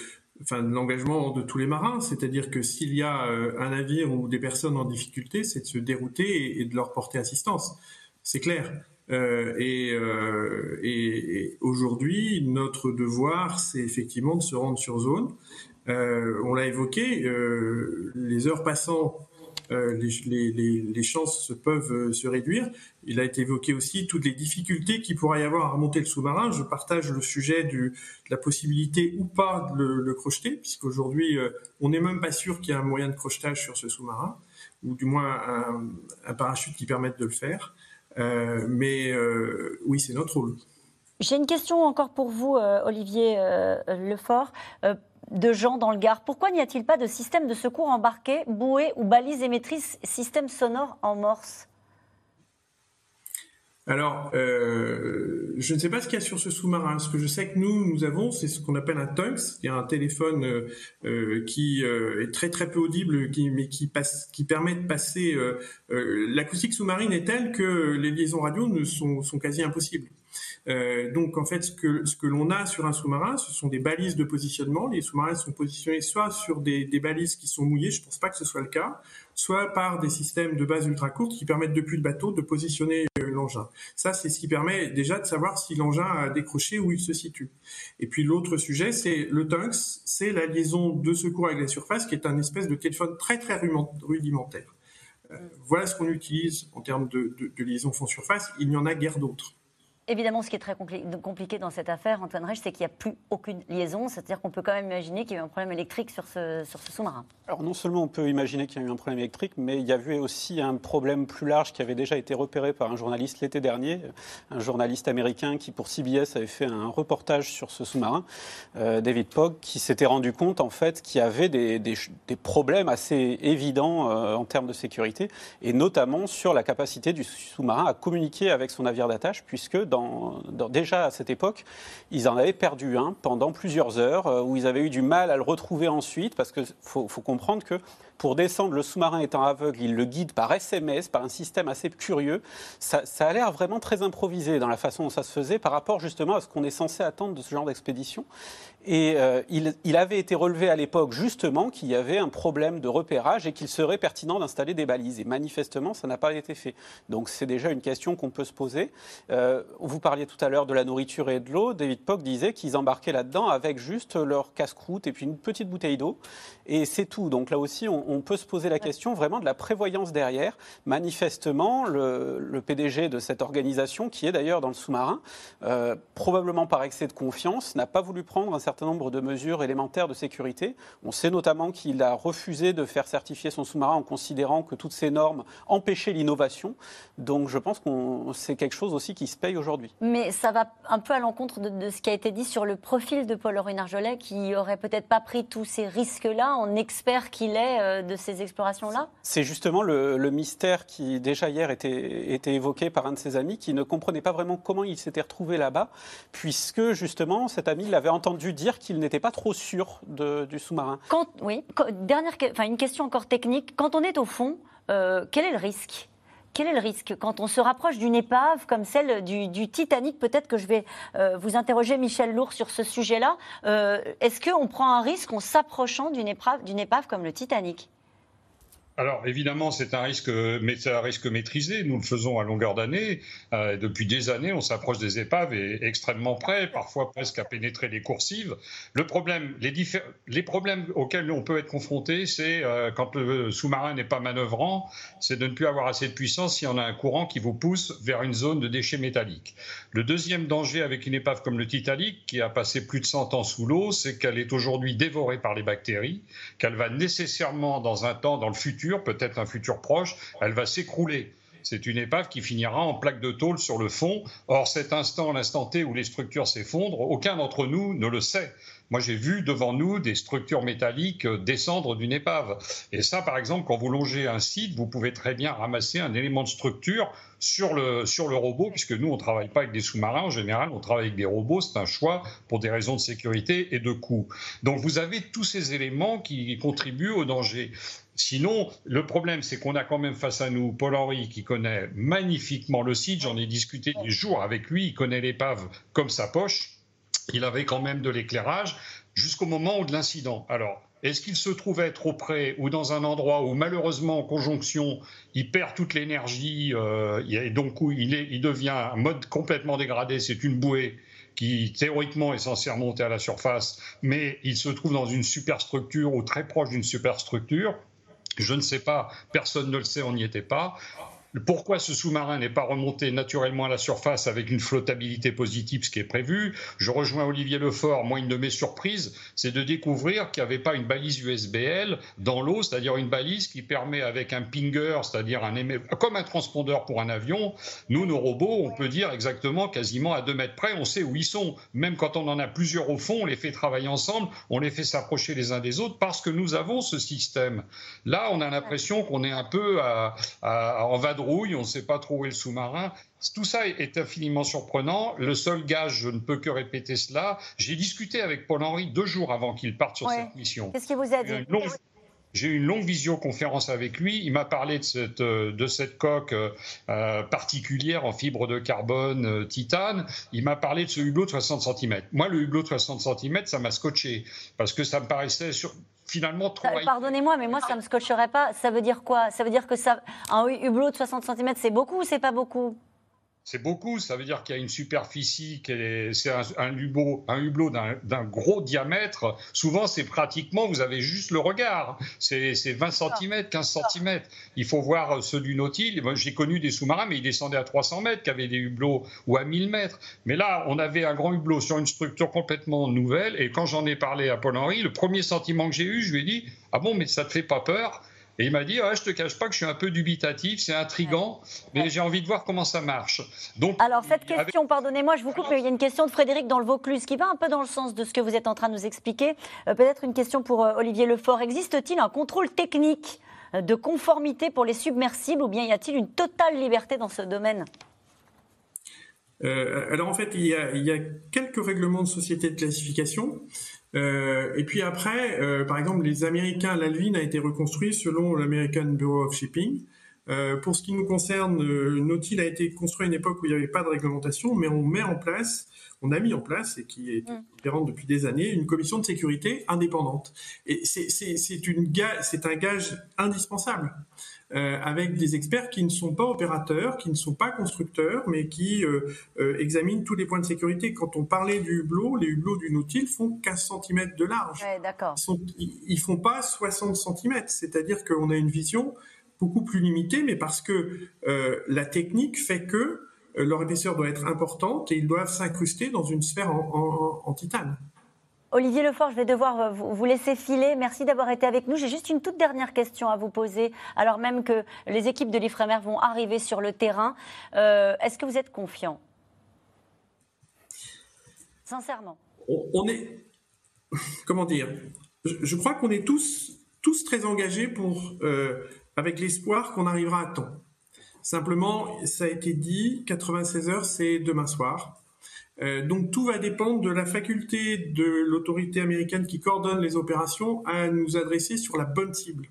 l'engagement de tous les marins. C'est-à-dire que s'il y a euh, un navire ou des personnes en difficulté, c'est de se dérouter et, de leur porter assistance. C'est clair. et, aujourd'hui, notre devoir, c'est effectivement de se rendre sur zone. on l'a évoqué, les heures passant euh, les, chances peuvent euh, se réduire. Il a été évoqué aussi toutes les difficultés qu'il pourrait y avoir à remonter le sous-marin. Je partage le sujet de la possibilité ou pas de le, crocheter, puisqu'aujourd'hui, euh, on n'est même pas sûr qu'il y ait un moyen de crochetage sur ce sous-marin, ou du moins un, parachute qui permette de le faire. mais oui, c'est notre rôle. J'ai une question encore pour vous, Olivier Lefort de gens dans le Gard. Pourquoi n'y a-t-il pas de système de secours embarqué, bouée ou balise émettrice, système sonore en morse? Alors, euh, je ne sais pas ce qu'il y a sur ce sous-marin. Ce que je sais que nous, nous avons, c'est ce qu'on appelle un TUNX, c'est un téléphone euh, euh, qui est très très peu audible, mais qui, permet de passer. L'acoustique sous-marine est telle que les liaisons radio ne sont quasi impossibles. Euh, donc en fait, ce que, l'on a sur un sous-marin, ce sont des balises de positionnement. Les sous-marins sont positionnés soit sur des, balises qui sont mouillées, je ne pense pas que ce soit le cas, soit par des systèmes de base ultra courtes qui permettent depuis le bateau de positionner euh, l'engin. Ça, c'est ce qui permet déjà de savoir si l'engin a décroché où il se situe. Et puis l'autre sujet, c'est le TUNX, c'est la liaison de secours avec la surface, qui est un espèce de téléphone très très rudimentaire. Euh, voilà ce qu'on utilise en termes de, de, de liaison fond-surface. Il n'y en a guère d'autres. Évidemment, ce qui est très compliqué dans cette affaire, Antoine Reich, c'est qu'il n'y a plus aucune liaison. C'est-à-dire qu'on peut quand même imaginer qu'il y a eu un problème électrique sur ce, sur ce sous-marin. Alors non seulement on peut imaginer qu'il y a eu un problème électrique, mais il y avait aussi un problème plus large qui avait déjà été repéré par un journaliste l'été dernier, un journaliste américain qui pour CBS avait fait un reportage sur ce sous-marin, euh, David Pogg, qui s'était rendu compte en fait qu'il y avait des, des, problèmes assez évidents euh, en termes de sécurité, et notamment sur la capacité du sous-marin à communiquer avec son navire d'attache, puisque dans, déjà à cette époque, ils en avaient perdu un pendant plusieurs heures, où ils avaient eu du mal à le retrouver ensuite, parce qu'il faut, faut comprendre que pour descendre, le sous-marin étant aveugle, il le guide par SMS, par un système assez curieux. Ça, a l'air vraiment très improvisé dans la façon dont ça se faisait par rapport justement à ce qu'on est censé attendre de ce genre d'expédition. Et euh, il, avait été relevé à l'époque justement qu'il y avait un problème de repérage et qu'il serait pertinent d'installer des balises. Et manifestement, ça n'a pas été fait. Donc c'est déjà une question qu'on peut se poser. Euh, vous parliez tout à l'heure de la nourriture et de l'eau. David Pock disait qu'ils embarquaient là-dedans avec juste leur casse-croûte et puis une petite bouteille d'eau. Et c'est tout. Donc là aussi, on, on, peut se poser la question vraiment de la prévoyance derrière. Manifestement, le, le PDG de cette organisation, qui est d'ailleurs dans le sous-marin, euh, probablement par excès de confiance, n'a pas voulu prendre un certain nombre de mesures élémentaires de sécurité. On sait notamment qu'il a refusé de faire certifier son sous-marin en considérant que toutes ces normes empêchaient l'innovation. Donc je pense que c'est quelque chose aussi qui se paye aujourd'hui. Mais ça va un peu à l'encontre de, ce qui a été dit sur le profil de Paul-Henri Narjolet, qui aurait peut-être pas pris tous ces risques-là en expert qu'il est euh, de ces explorations-là? C'est justement le, mystère qui, déjà hier, était, était, évoqué par un de ses amis, qui ne comprenait pas vraiment comment il s'était retrouvé là-bas, puisque justement, cet ami l'avait entendu dire qu'il n'était pas trop sûr du sous-marin. oui, dernière, enfin, une question encore technique. Quand on est au fond, euh, quel est le risque? Quel est le risque quand on se rapproche d'une épave comme celle du, Titanic Peut-être que je vais euh, vous interroger, Michel Lourd, sur ce sujet-là. Euh, est-ce qu'on prend un risque en s'approchant d'une épave, épave comme le Titanic? Alors évidemment, c'est un risque, un risque maîtrisé. Nous le faisons à longueur d'année. Euh, depuis des années, on s'approche des épaves et extrêmement près, parfois presque à pénétrer les coursives. Le problème, les, les problèmes auxquels on peut être confronté, c'est euh, quand le sous-marin n'est pas manœuvrant, c'est de ne plus avoir assez de puissance si on a un courant qui vous pousse vers une zone de déchets métalliques. Le deuxième danger avec une épave comme le Titanic, qui a passé plus de 100 ans sous l'eau, c'est qu'elle est aujourd'hui dévorée par les bactéries, qu'elle va nécessairement dans un temps, dans le futur peut-être un futur proche, elle va s'écrouler. C'est une épave qui finira en plaque de tôle sur le fond. Or, cet instant, l'instant T où les structures s'effondrent, aucun d'entre nous ne le sait. Moi, j'ai vu devant nous des structures métalliques descendre d'une épave. Et ça, par exemple, quand vous longez un site, vous pouvez très bien ramasser un élément de structure sur le, sur le robot, puisque nous, on ne travaille pas avec des sous-marins. En général, on travaille avec des robots. C'est un choix pour des raisons de sécurité et de coût. Donc, vous avez tous ces éléments qui contribuent au danger. Sinon, le problème, c'est qu'on a quand même face à nous Paul-Henri qui connaît magnifiquement le site. J'en ai discuté des jours avec lui. Il connaît l'épave comme sa poche. Il avait quand même de l'éclairage jusqu'au moment où de l'incident. Alors, est-ce qu'il se trouvait trop près ou dans un endroit où malheureusement en conjonction il perd toute l'énergie euh, et donc il, il devient un mode complètement dégradé, c'est une bouée qui théoriquement est censée remonter à la surface, mais il se trouve dans une superstructure ou très proche d'une superstructure je ne sais pas, personne ne le sait, on n'y était pas. Pourquoi ce sous-marin n'est pas remonté naturellement à la surface avec une flottabilité positive, ce qui est prévu Je rejoins Olivier Lefort. Moi, une de mes surprises, c'est de découvrir qu'il n'y avait pas une balise USBL dans l'eau, c'est-à-dire une balise qui permet avec un pinger, c'est-à-dire un comme un transpondeur pour un avion, nous, nos robots, on peut dire exactement, quasiment à deux mètres près, on sait où ils sont. Même quand on en a plusieurs au fond, on les fait travailler ensemble, on les fait s'approcher les uns des autres parce que nous avons ce système. Là, on a l'impression qu'on est un peu à, à, en vadrouille on ne sait pas trop où est le sous-marin. Tout ça est infiniment surprenant. Le seul gage, je ne peux que répéter cela. J'ai discuté avec Paul-Henri deux jours avant qu'il parte sur cette mission. Qu'est-ce qu'il vous a dit? j'ai eu une longue visioconférence avec lui. Il m'a parlé de cette, euh, de cette coque euh, euh, particulière en fibre de carbone titane. Il m'a parlé de ce hublot de 60 cm. Moi, le hublot de 60 cm, ça m'a scotché parce que ça me paraissait sur, finalement trop. Pardonnez-moi, mais moi, ça ne me scotcherait pas. Ça veut dire quoi? Ça veut dire que ça, un hublot de 60 cm, c'est beaucoup ou c'est pas beaucoup? C'est beaucoup. Ça veut dire qu'il y a une superficie, c'est un, hublot, un hublot d'un gros diamètre. Souvent, c'est pratiquement, vous avez juste le regard. C'est 20 cm, 15 cm. Il faut voir ceux du Nautil. J'ai connu des sous-marins, mais ils descendaient à 300 mètres, qui avaient des hublots, ou à 1000 mètres. Mais là, on avait un grand hublot sur une structure complètement nouvelle. Et quand j'en ai parlé à Paul-Henri, le premier sentiment que j'ai eu, je lui ai dit Ah bon, mais ça te fait pas peur? Et il m'a dit, ouais, je te cache pas que je suis un peu dubitatif, c'est intrigant, mais j'ai envie de voir comment ça marche. Donc, Alors cette question, pardonnez-moi, je vous coupe, mais il y a une question de Frédéric dans le Vaucluse qui va un peu dans le sens de ce que vous êtes en train de nous expliquer. Euh, peut-être une question pour euh, Olivier Lefort. Existe-t-il un contrôle technique euh, de conformité pour les submersibles ou bien y a-t-il une totale liberté dans ce domaine? Alors en fait, il y, a, il y, a, quelques règlements de société de classification. Euh, et puis après, euh, par exemple, les Américains, l'Alvin a été reconstruit selon l'American Bureau of Shipping. Euh, pour ce qui nous concerne, Nautil a été construit à une époque où il n'y avait pas de réglementation, mais on met en place, on a mis en place, et qui est mm. opérante depuis des années, une commission de sécurité indépendante. Et c'est un gage indispensable. Euh, avec des experts qui ne sont pas opérateurs, qui ne sont pas constructeurs, mais qui euh, euh, examinent tous les points de sécurité. Quand on parlait du hublot, les hublots du Nautil font 15 cm de large. Ouais. Ils, ne font pas 60 cm, c'est-à-dire qu'on a une vision beaucoup plus limitée, mais parce que la technique fait que leur épaisseur doit être importante et ils doivent s'incruster dans une sphère en titane. Olivier Lefort, je vais devoir euh, vous laisser filer. Merci d'avoir été avec nous. J'ai juste une toute dernière question à vous poser, alors même que les équipes de l'Ifremer vont arriver sur le terrain. Euh, est-ce que vous êtes confiant? Sincèrement. On, est. Comment dire? Je, crois qu'on est tous, tous très engagés euh, avec l'espoir qu'on arrivera à temps. Simplement, ça a été dit, 96 heures, c'est demain soir. Euh, donc tout va dépendre de la faculté de l'autorité américaine qui coordonne les opérations à nous adresser sur la bonne cible.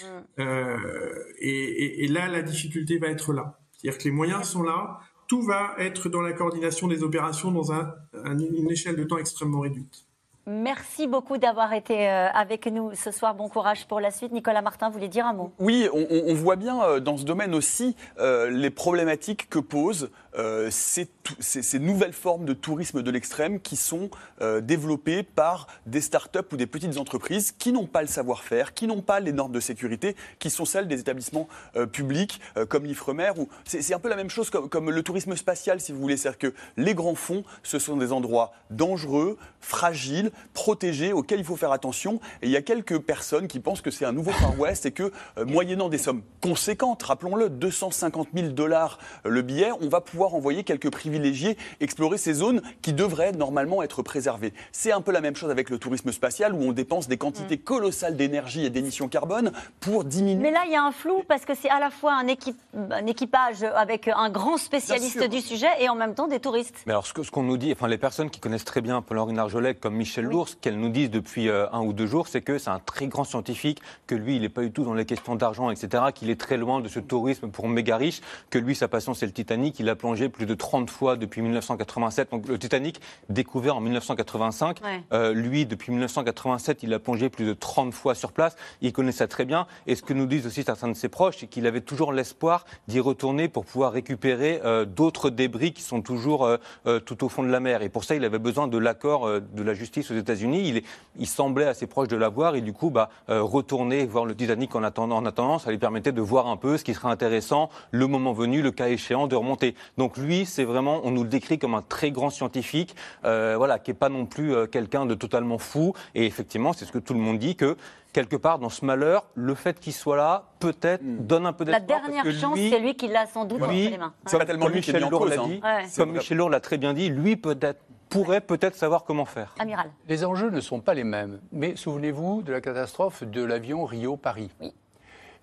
Mm. Euh, et, là, la difficulté va être là. C'est-à-dire que les moyens sont là, tout va être dans la coordination des opérations dans une échelle de temps extrêmement réduite. Merci beaucoup d'avoir été euh, avec nous ce soir. Bon courage pour la suite. Nicolas Martin, voulez dire un mot Oui, on, voit bien dans ce domaine aussi les problématiques que posent euh, ces, nouvelles formes de tourisme de l'extrême qui sont euh, développées par des start-up ou des petites entreprises qui n'ont pas le savoir-faire, qui n'ont pas les normes de sécurité, qui sont celles des établissements euh, publics comme l'Ifremer. C'est un peu la même chose comme, comme, le tourisme spatial, si vous voulez. C'est-à-dire que les grands fonds, ce sont des endroits dangereux, fragiles, protégés, auxquels il faut faire attention. Et il y a quelques personnes qui pensent que c'est un nouveau Far West et que, moyennant des sommes conséquentes, rappelons-le, 250 000 dollars le billet, on va pouvoir envoyer quelques privilégiés explorer ces zones qui devraient normalement être préservées. C'est un peu la même chose avec le tourisme spatial où on dépense des quantités mm. colossales d'énergie et d'émissions carbone pour diminuer. Mais là, il y a un flou parce que c'est à la fois un, un, équipage avec un grand spécialiste du sujet et en même temps des touristes. Mais alors, ce qu'on ce qu'on nous dit, enfin, les personnes qui connaissent très bien Paul-Henri Narjolet, comme Michel Lours, ce qu'elles nous disent depuis euh, un ou deux jours, c'est que c'est un très grand scientifique, que lui, il n'est pas du tout dans les questions d'argent, etc., qu'il est très loin de ce tourisme pour méga riches, que lui, sa passion, c'est le Titanic, il a plongé plus de 30 fois depuis 1987. Donc le Titanic, découvert en 1985, euh, lui, depuis 1987, il a plongé plus de 30 fois sur place. Il connaît ça très bien. Et ce que nous disent aussi certains de ses proches, c'est qu'il avait toujours l'espoir d'y retourner pour pouvoir récupérer euh, d'autres débris qui sont toujours euh, tout au fond de la mer. Et pour ça, il avait besoin de l'accord de la justice aux États-Unis. Il, semblait assez proche de l'avoir et du coup, bah, retourner voir le Titanic en attendant, en attendant, ça lui permettait de voir un peu ce qui serait intéressant, le moment venu, le cas échéant, de remonter. Donc lui, c'est vraiment, on nous le décrit comme un très grand scientifique, euh, voilà, qui n'est pas non plus euh, quelqu'un de totalement fou. Et effectivement, c'est ce que tout le monde dit, que quelque part, dans ce malheur, le fait qu'il soit là, peut-être, hmm. donne un peu d'espoir. La dernière chance, c'est lui qui l'a sans doute dans les mains. Ça tellement Michel Lourd l'a dit, comme Michel Lourd l'a très bien dit, lui peut-être pourrait peut-être savoir comment faire. Amiral. Les enjeux ne sont pas les mêmes. Mais souvenez-vous de la catastrophe de l'avion Rio-Paris. Oui.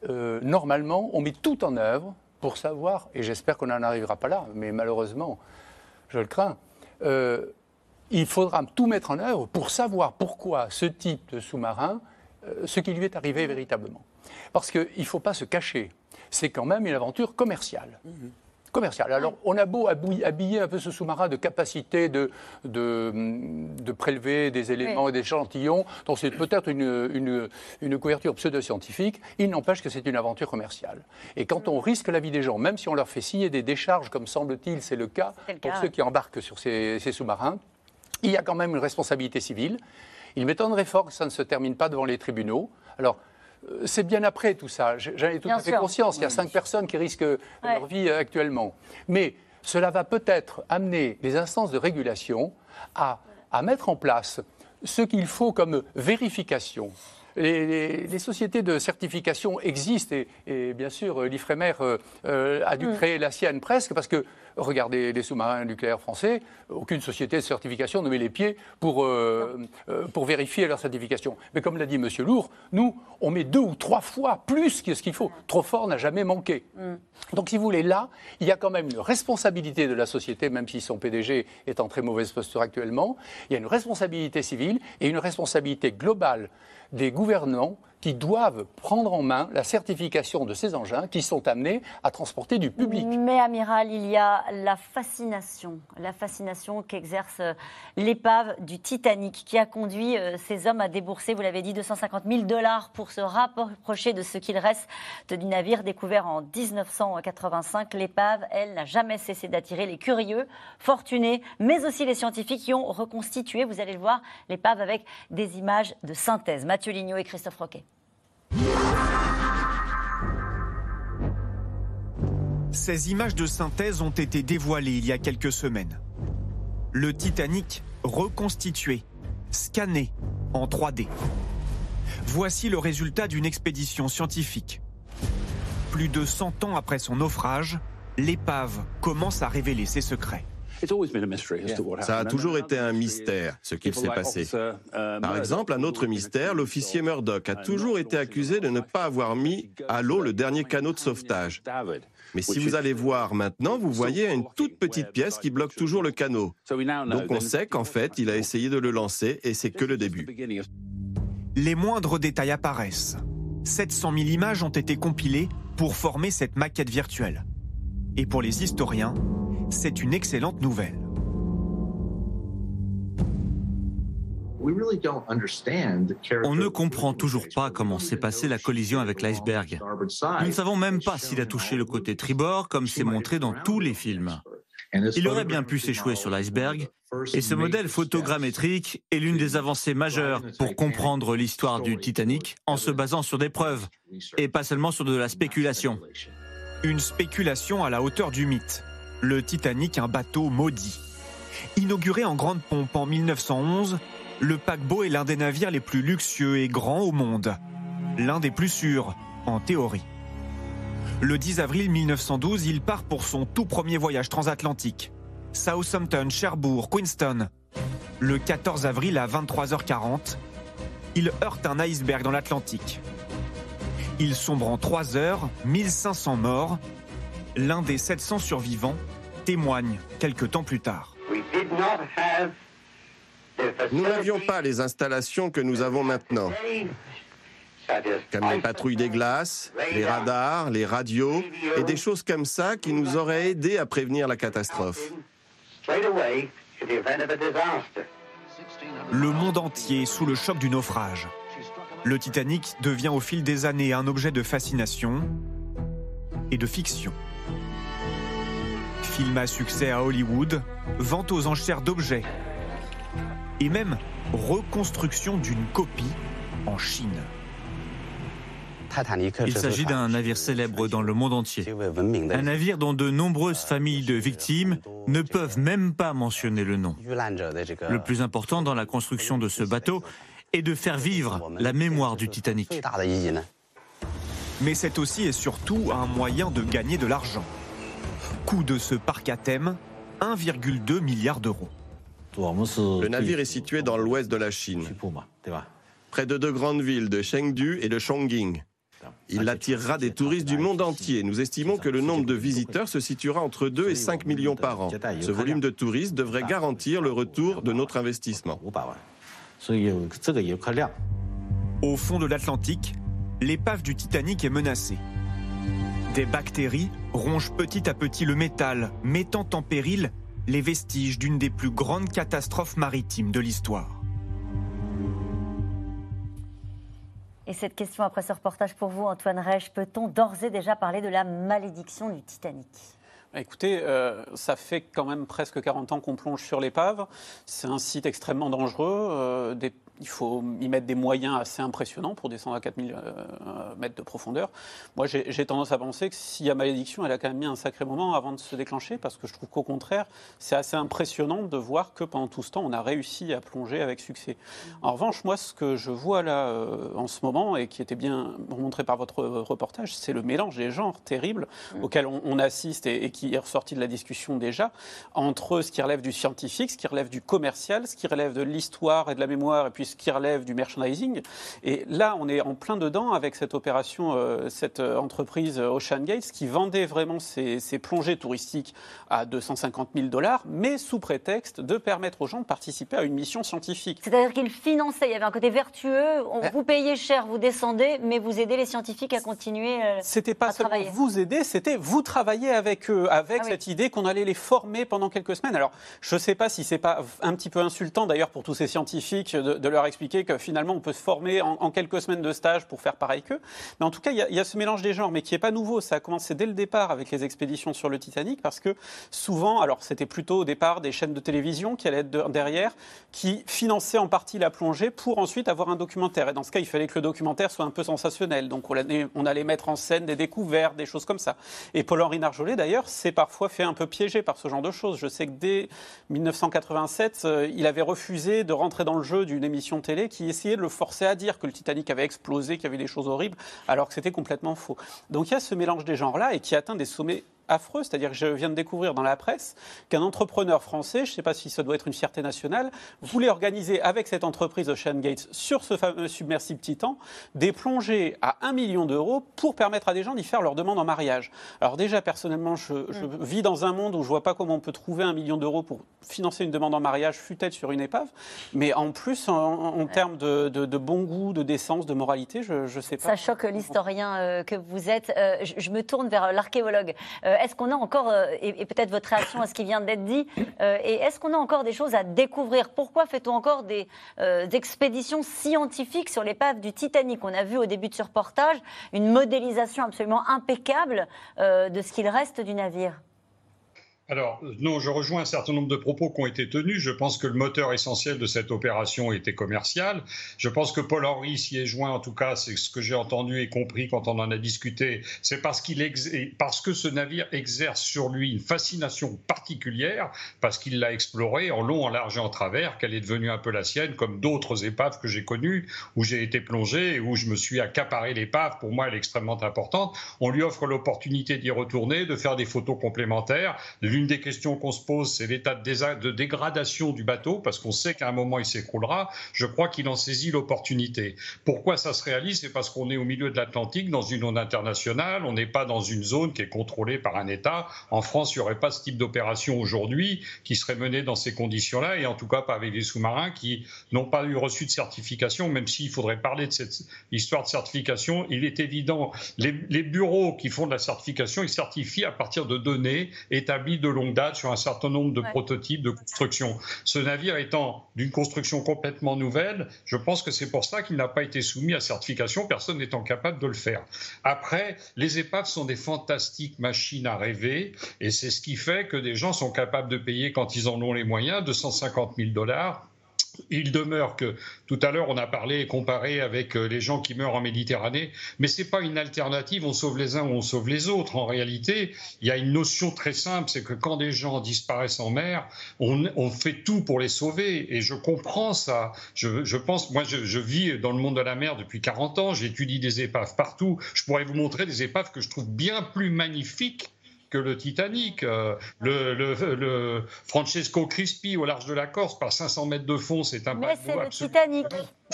Euh, normalement, on met tout en œuvre pour savoir, et j'espère qu'on n'en arrivera pas là, mais malheureusement, je le crains, euh, il faudra tout mettre en œuvre pour savoir pourquoi ce type de sous-marin, euh, ce qui lui est arrivé véritablement. Parce qu'il ne faut pas se cacher, c'est quand même une aventure commerciale. Mmh commercial. Alors, on a beau habiller un peu ce sous-marin de capacité de, de, prélever des éléments et des échantillons, donc c'est peut-être une, une, couverture pseudo-scientifique, il n'empêche que c'est une aventure commerciale. Et quand on risque la vie des gens, même si on leur fait signer des décharges, comme semble-t-il c'est le cas pour ceux qui embarquent sur ces, ces sous-marins, il y a quand même une responsabilité civile. Il m'étonnerait fort que ça ne se termine pas devant les tribunaux. Alors, euh, c'est bien après tout ça. J'en ai tout à fait conscience. Il y a cinq personnes qui risquent leur vie euh, actuellement. Mais cela va peut-être amener les instances de régulation à, mettre en place ce qu'il faut comme vérification. Les, sociétés de certification existent et, bien sûr l'Ifremer euh, a dû mm. créer la sienne presque parce que regardez les sous-marins nucléaires français, aucune société de certification ne met les pieds pour, euh, euh, pour vérifier leur certification. Mais comme l'a dit M. Lourd, nous, on met deux ou trois fois plus que ce qu'il faut. Trop fort n'a jamais manqué. Mm. Donc, si vous voulez, là, il y a quand même une responsabilité de la société, même si son PDG est en très mauvaise posture actuellement. Il y a une responsabilité civile et une responsabilité globale des gouvernants qui doivent prendre en main la certification de ces engins qui sont amenés à transporter du public. Mais amiral, il y a la fascination, la fascination qu'exerce euh, l'épave du Titanic qui a conduit euh, ces hommes à débourser, vous l'avez dit, 250 000 dollars pour se rapprocher de ce qu'il reste du navire découvert en 1985. L'épave, elle, n'a jamais cessé d'attirer les curieux, fortunés, mais aussi les scientifiques qui ont reconstitué, vous allez le voir, l'épave avec des images de synthèse. Mathieu Lignot et Christophe Roquet. Ces images de synthèse ont été dévoilées il y a quelques semaines. Le Titanic reconstitué, scanné en 3D. Voici le résultat d'une expédition scientifique. Plus de 100 ans après son naufrage, l'épave commence à révéler ses secrets. Ça a toujours été un mystère, ce qu'il s'est passé. Par exemple, un autre mystère, l'officier Murdoch a toujours été accusé de ne pas avoir mis à l'eau le dernier canot de sauvetage. Mais si vous allez voir maintenant, vous voyez une toute petite pièce qui bloque toujours le canot. Donc on sait qu'en fait, il a essayé de le lancer et c'est que le début. Les moindres détails apparaissent. 700 000 images ont été compilées pour former cette maquette virtuelle. Et pour les historiens, c'est une excellente nouvelle. On ne comprend toujours pas comment s'est passée la collision avec l'iceberg. Nous ne savons même pas s'il a touché le côté tribord comme c'est montré dans tous les films. Il aurait bien pu s'échouer sur l'iceberg, et ce modèle photogrammétrique est l'une des avancées majeures pour comprendre l'histoire du Titanic en se basant sur des preuves, et pas seulement sur de la spéculation. Une spéculation à la hauteur du mythe le Titanic, un bateau maudit. Inauguré en grande pompe en 1911, le paquebot est l'un des navires les plus luxueux et grands au monde. L'un des plus sûrs, en théorie. Le 10 avril 1912, il part pour son tout premier voyage transatlantique. Southampton, Cherbourg, Queenstown. Le 14 avril à 23h40, il heurte un iceberg dans l'Atlantique. Il sombre en 3 heures, 1500 morts. L'un des 700 survivants témoigne quelques temps plus tard. Nous n'avions pas les installations que nous avons maintenant, comme les patrouilles des glaces, les radars, les radios et des choses comme ça qui nous auraient aidés à prévenir la catastrophe. Le monde entier est sous le choc du naufrage. Le Titanic devient au fil des années un objet de fascination et de fiction. Film à succès à Hollywood, vente aux enchères d'objets et même reconstruction d'une copie en Chine. Il s'agit d'un navire célèbre dans le monde entier. Un navire dont de nombreuses familles de victimes ne peuvent même pas mentionner le nom. Le plus important dans la construction de ce bateau est de faire vivre la mémoire du Titanic. Mais c'est aussi et surtout un moyen de gagner de l'argent. Coût de ce parc à thème 1,2 milliard d'euros. Le navire est situé dans l'ouest de la Chine, près de deux grandes villes de Chengdu et de Chongqing. Il attirera des touristes du monde entier. Nous estimons que le nombre de visiteurs se situera entre 2 et 5 millions par an. Ce volume de touristes devrait garantir le retour de notre investissement. Au fond de l'Atlantique, l'épave du Titanic est menacée. Des bactéries rongent petit à petit le métal, mettant en péril les vestiges d'une des plus grandes catastrophes maritimes de l'histoire. Et cette question après ce reportage pour vous, Antoine Reich, peut-on d'ores et déjà parler de la malédiction du Titanic? Écoutez, euh, ça fait quand même presque 40 ans qu'on plonge sur l'épave. C'est un site extrêmement dangereux. Euh, il faut y mettre des moyens assez impressionnants pour descendre à 4000 mètres de profondeur. Moi, j'ai tendance à penser que s'il y a malédiction, elle a quand même mis un sacré moment avant de se déclencher, parce que je trouve qu'au contraire, c'est assez impressionnant de voir que pendant tout ce temps, on a réussi à plonger avec succès. En revanche, moi, ce que je vois là en ce moment, et qui était bien montré par votre reportage, c'est le mélange des genres terribles mm. auquel on, assiste et, et, qui est ressorti de la discussion déjà, entre ce qui relève du scientifique, ce qui relève du commercial, ce qui relève de l'histoire et de la mémoire, et puis ce qui relève du merchandising. Et là, on est en plein dedans avec cette opération, euh, cette euh, entreprise Ocean Gates qui vendait vraiment ses, plongées touristiques à 250 000 dollars, mais sous prétexte de permettre aux gens de participer à une mission scientifique. C'est-à-dire qu'il finançait, il y avait un côté vertueux, on, vous payez cher, vous descendez, mais vous aidez les scientifiques à continuer euh, C'était pas seulement vous aider, c'était vous travailler avec eux, avec ah cette idée qu'on allait les former pendant quelques semaines. Alors, je ne sais pas si c'est pas un petit peu insultant d'ailleurs pour tous ces scientifiques de, leur expliquer que finalement on peut se former en, quelques semaines de stage pour faire pareil qu'eux. Mais en tout cas, il y, a ce mélange des genres, mais qui n'est pas nouveau. Ça a commencé dès le départ avec les expéditions sur le Titanic, parce que souvent, alors c'était plutôt au départ des chaînes de télévision qui allaient être derrière, qui finançaient en partie la plongée pour ensuite avoir un documentaire. Et dans ce cas, il fallait que le documentaire soit un peu sensationnel. Donc on allait, mettre en scène des découvertes, des choses comme ça. Et Paul-Henri Narjolet, d'ailleurs, s'est parfois fait un peu piéger par ce genre de choses. Je sais que dès 1987, euh, il avait refusé de rentrer dans le jeu d'une émission télé qui essayait de le forcer à dire que le Titanic avait explosé, qu'il y avait des choses horribles, alors que c'était complètement faux. Donc il y a ce mélange des genres-là et qui atteint des sommets affreux, c'est-à-dire que je viens de découvrir dans la presse qu'un entrepreneur français, je ne sais pas si ça doit être une fierté nationale, voulait organiser avec cette entreprise Ocean Gates sur ce fameux submersible Titan des plongées à 1 million d'euros pour permettre à des gens d'y faire leur demande en mariage. Alors déjà, personnellement, je, mm. vis dans un monde où je ne vois pas comment on peut trouver un million d'euros pour financer une demande en mariage, fut-elle sur une épave, mais en plus, en, termes de, bon goût, de décence, de moralité, je ne sais pas. Ça choque l'historien euh, que vous êtes. Euh, je, me tourne vers l'archéologue. Euh, est-ce qu'on a encore, euh, et, peut-être votre réaction à ce qui vient d'être dit, euh, et est-ce qu'on a encore des choses à découvrir? Pourquoi fait-on encore des, expéditions scientifiques sur l'épave du Titanic? On a vu au début de ce reportage une modélisation absolument impeccable de ce qu'il reste du navire. Alors, non, je rejoins un certain nombre de propos qui ont été tenus. Je pense que le moteur essentiel de cette opération était commercial. Je pense que Paul Henry s'y est joint, en tout cas, c'est ce que j'ai entendu et compris quand on en a discuté. C'est parce, qu'il parce que ce navire exerce sur lui une fascination particulière, parce qu'il l'a exploré en long, en large et en travers, qu'elle est devenue un peu la sienne, comme d'autres épaves que j'ai connues, où j'ai été plongé et où je me suis accaparé l'épave. Pour moi, elle est extrêmement importante. On lui offre l'opportunité d'y retourner, de faire des photos complémentaires L'une des questions qu'on se pose, c'est l'état de, dégradation du bateau, parce qu'on sait qu'à un moment, il s'écroulera. Je crois qu'il en saisit l'opportunité. Pourquoi ça se réalise? C'est parce qu'on est au milieu de l'Atlantique, dans une zone internationale. On n'est pas dans une zone qui est contrôlée par un État. En France, il n'y aurait pas ce type d'opération aujourd'hui qui serait menée dans ces conditions-là, et en tout cas pas avec des sous-marins qui n'ont pas eu reçu de certification, même s'il faudrait parler de cette histoire de certification. Il est évident, les, les bureaux qui font de la certification, ils certifient à partir de données établies de longue date sur un certain nombre de prototypes de construction. Ce navire étant d'une construction complètement nouvelle, je pense que c'est pour ça qu'il n'a pas été soumis à certification, personne n'étant capable de le faire. Après, les épaves sont des fantastiques machines à rêver, et c'est ce qui fait que des gens sont capables de payer quand ils en ont les moyens 250 000 dollars il demeure que tout à l'heure on a parlé et comparé avec euh, les gens qui meurent en Méditerranée, mais ce n'est pas une alternative, on sauve les uns ou on sauve les autres. En réalité, il y a une notion très simple, c'est que quand des gens disparaissent en mer, on, fait tout pour les sauver. Et je comprends ça. Je, pense, moi je, je, vis dans le monde de la mer depuis 40 ans, j'étudie des épaves partout. Je pourrais vous montrer des épaves que je trouve bien plus magnifiques que le Titanic. Euh, le, Francesco Crispi au large de la Corse, par 500 mètres de fond, c'est un Mais c'est le Titanic.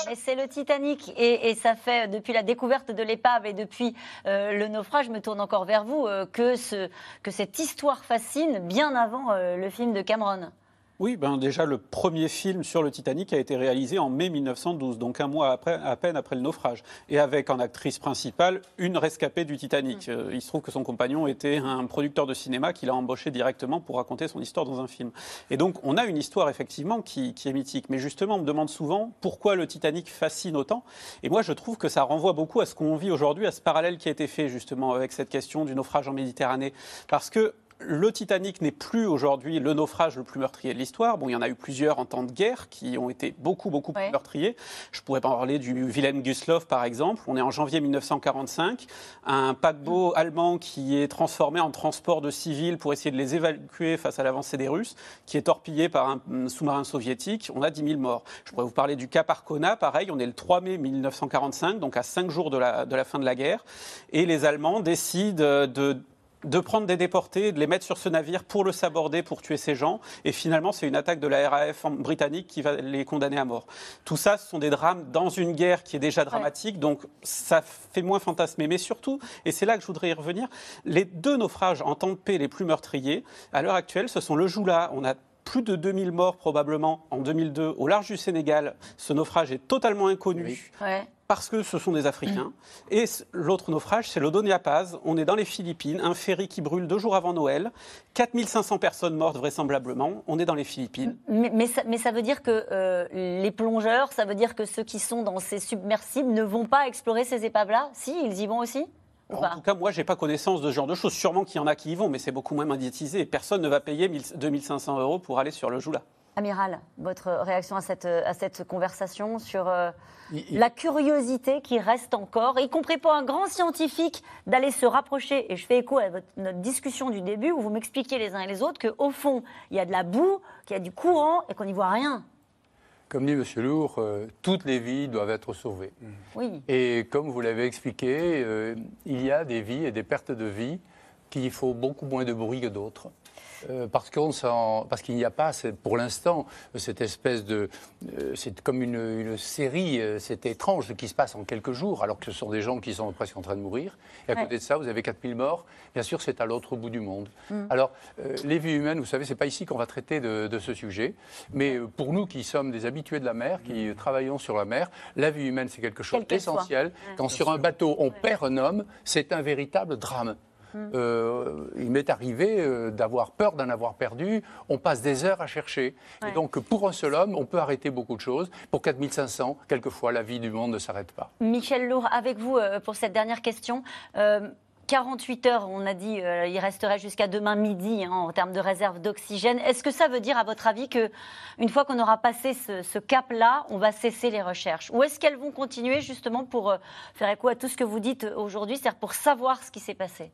Mais c'est le Titanic. Et, ça fait, depuis la découverte de l'épave et depuis euh, le naufrage, je me tourne encore vers vous, euh, que, ce, que cette histoire fascine bien avant le film de Cameron. Oui, ben déjà le premier film sur le Titanic a été réalisé en mai 1912, donc un mois après, à peine après le naufrage, et avec en actrice principale une rescapée du Titanic. Mm. Euh, il se trouve que son compagnon était un producteur de cinéma qui l'a embauché directement pour raconter son histoire dans un film. Et donc on a une histoire effectivement qui, qui est mythique, mais justement on me demande souvent pourquoi le Titanic fascine autant, et moi je trouve que ça renvoie beaucoup à ce qu'on vit aujourd'hui, à ce parallèle qui a été fait justement avec cette question du naufrage en Méditerranée, parce que le Titanic n'est plus aujourd'hui le naufrage le plus meurtrier de l'histoire. Bon, il y en a eu plusieurs en temps de guerre qui ont été beaucoup, beaucoup plus meurtriers. Je pourrais parler du Wilhelm Gustloff, par exemple. On est en janvier 1945. Un paquebot allemand qui est transformé en transport de civils pour essayer de les évacuer face à l'avancée des Russes, qui est torpillé par un sous-marin soviétique. On a 10 000 morts. Je pourrais vous parler du Cap Arcona, pareil. On est le 3 mai 1945, donc à 5 jours de la, de la fin de la guerre. Et les Allemands décident de de prendre des déportés, de les mettre sur ce navire pour le saborder, pour tuer ces gens. Et finalement, c'est une attaque de la RAF britannique qui va les condamner à mort. Tout ça, ce sont des drames dans une guerre qui est déjà dramatique, donc ça fait moins fantasmer. Mais surtout, et c'est là que je voudrais y revenir, les deux naufrages en temps de paix les plus meurtriers, à l'heure actuelle, ce sont le Joula. On a plus de 2000 morts probablement en 2002 au large du Sénégal. Ce naufrage est totalement inconnu parce que ce sont des Africains. Et l'autre naufrage, c'est l'Odonia Paz. On est dans les Philippines, un ferry qui brûle deux jours avant Noël. 4500 personnes mortes vraisemblablement. On est dans les Philippines. Mais, ça, veut dire que euh, les plongeurs, ça veut dire que ceux qui sont dans ces submersibles ne vont pas explorer ces épaves-là? Si, ils y vont aussi? En tout cas, moi, je n'ai pas connaissance de ce genre de choses. Sûrement qu'il y en a qui y vont, mais c'est beaucoup moins médiatisé. Personne ne va payer 2500 euros pour aller sur le Joula. Amiral, votre réaction à cette, à cette conversation sur euh, la curiosité qui reste encore, y compris pour un grand scientifique, d'aller se rapprocher? Et je fais écho à notre discussion du début où vous m'expliquiez les uns et les autres qu'au fond, il y a de la boue, qu'il y a du courant et qu'on n'y voit rien. Comme dit M. Lourd, euh, toutes les vies doivent être sauvées. Oui. Et comme vous l'avez expliqué, euh, il y a des vies et des pertes de vie qui font beaucoup moins de bruit que d'autres. Euh, parce qu'il n'y a pas, pour l'instant, cette espèce de. Euh, c'est comme une, série, euh, c'est étrange ce qui se passe en quelques jours, alors que ce sont des gens qui sont presque en train de mourir. Et à côté de ça, vous avez 4000 morts. Bien sûr, c'est à l'autre bout du monde. Mm. Alors, les vies humaines, vous savez, c'est pas ici qu'on va traiter de, ce sujet. Mais pour nous qui sommes des habitués de la mer, qui travaillons sur la mer, la vie humaine, c'est quelque chose d'essentiel. Quand sur un bateau, on perd un homme, c'est un véritable drame. Mm. Euh, il m'est arrivé euh, d'avoir peur d'en avoir perdu. On passe des heures à chercher. Et donc, pour un seul homme, on peut arrêter beaucoup de choses. Pour 4500, quelquefois, la vie du monde ne s'arrête pas. Michel Lourd, avec vous euh, pour cette dernière question. 48 heures, on a dit, il resterait jusqu'à demain midi hein, en termes de réserve d'oxygène. Est-ce que ça veut dire, à votre avis, que une fois qu'on aura passé ce, ce cap-là, on va cesser les recherches? Ou est-ce qu'elles vont continuer justement pour faire écho à tout ce que vous dites aujourd'hui, c'est-à-dire pour savoir ce qui s'est passé?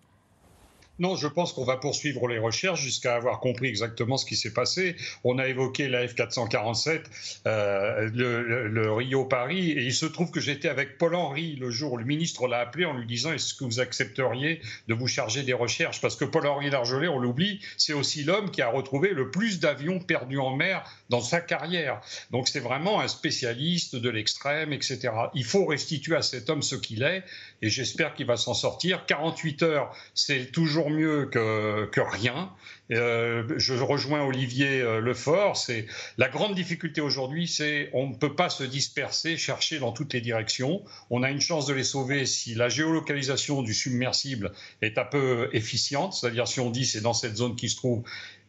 Non, je pense qu'on va poursuivre les recherches jusqu'à avoir compris exactement ce qui s'est passé. On a évoqué la F447, euh, le, Rio-Paris, et il se trouve que j'étais avec Paul Henry le jour où le ministre l'a appelé en lui disant est-ce que vous accepteriez de vous charger des recherches? Parce que Paul-Henri Largelet, on l'oublie, c'est aussi l'homme qui a retrouvé le plus d'avions perdus en mer dans sa carrière. Donc c'est vraiment un spécialiste de l'extrême, etc. Il faut restituer à cet homme ce qu'il est, et j'espère qu'il va s'en sortir. 48 heures, c'est toujours mieux que, rien. Euh, je rejoins Olivier euh, Lefort. C'est la grande difficulté aujourd'hui, c'est on ne peut pas se disperser, chercher dans toutes les directions. On a une chance de les sauver si la géolocalisation du submersible est un peu efficiente, c'est-à-dire si on dit c'est dans cette zone qui se trouve,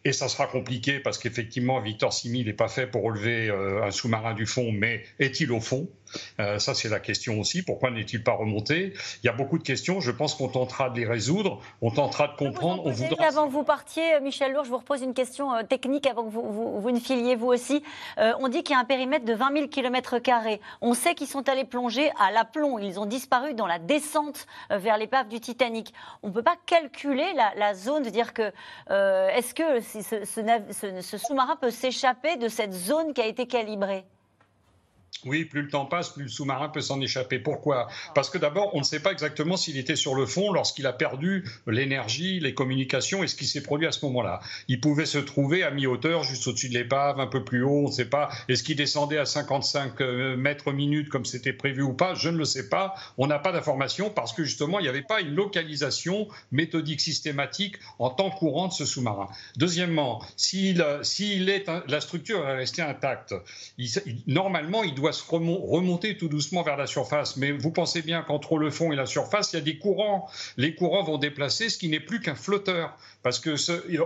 et ça sera compliqué parce qu'effectivement, Victor Simi n'est pas fait pour relever euh, un sous-marin du fond, mais est-il au fond? Euh, ça, c'est la question aussi. Pourquoi n'est-il pas remonté? Il y a beaucoup de questions. Je pense qu'on tentera de les résoudre. On tentera de comprendre. on voudra... Avant que vous partiez, euh, Michel Lourd, je vous repose une question euh, technique avant que vous, vous, ne filiez vous aussi. on dit qu'il y a un périmètre de 20 000 km. On sait qu'ils sont allés plonger à l'aplomb. Ils ont disparu dans la descente vers l'épave du Titanic. On ne peut pas calculer la, zone, de dire que est-ce que ce sous-marin peut s'échapper de cette zone qui a été calibrée? Oui, plus le temps passe, plus le sous-marin peut s'en échapper. Pourquoi? Parce que d'abord, on ne sait pas exactement s'il était sur le fond lorsqu'il a perdu l'énergie, les communications et ce qui s'est produit à ce moment-là. Il pouvait se trouver à mi-hauteur, juste au-dessus de l'épave, un peu plus haut, on ne sait pas. Est-ce qu'il descendait à 55 euh, mètres minute comme c'était prévu ou pas? Je ne le sais pas. On n'a pas d'informations parce que justement, il n'y avait pas une localisation méthodique systématique en temps courant de ce sous-marin. Deuxièmement, s'il est la structure est restée intacte, normalement, il doit se remonter tout doucement vers la surface. Mais vous pensez bien qu'entre le fond et la surface, il y a des courants. Les courants vont déplacer ce qui n'est plus qu'un flotteur. Parce que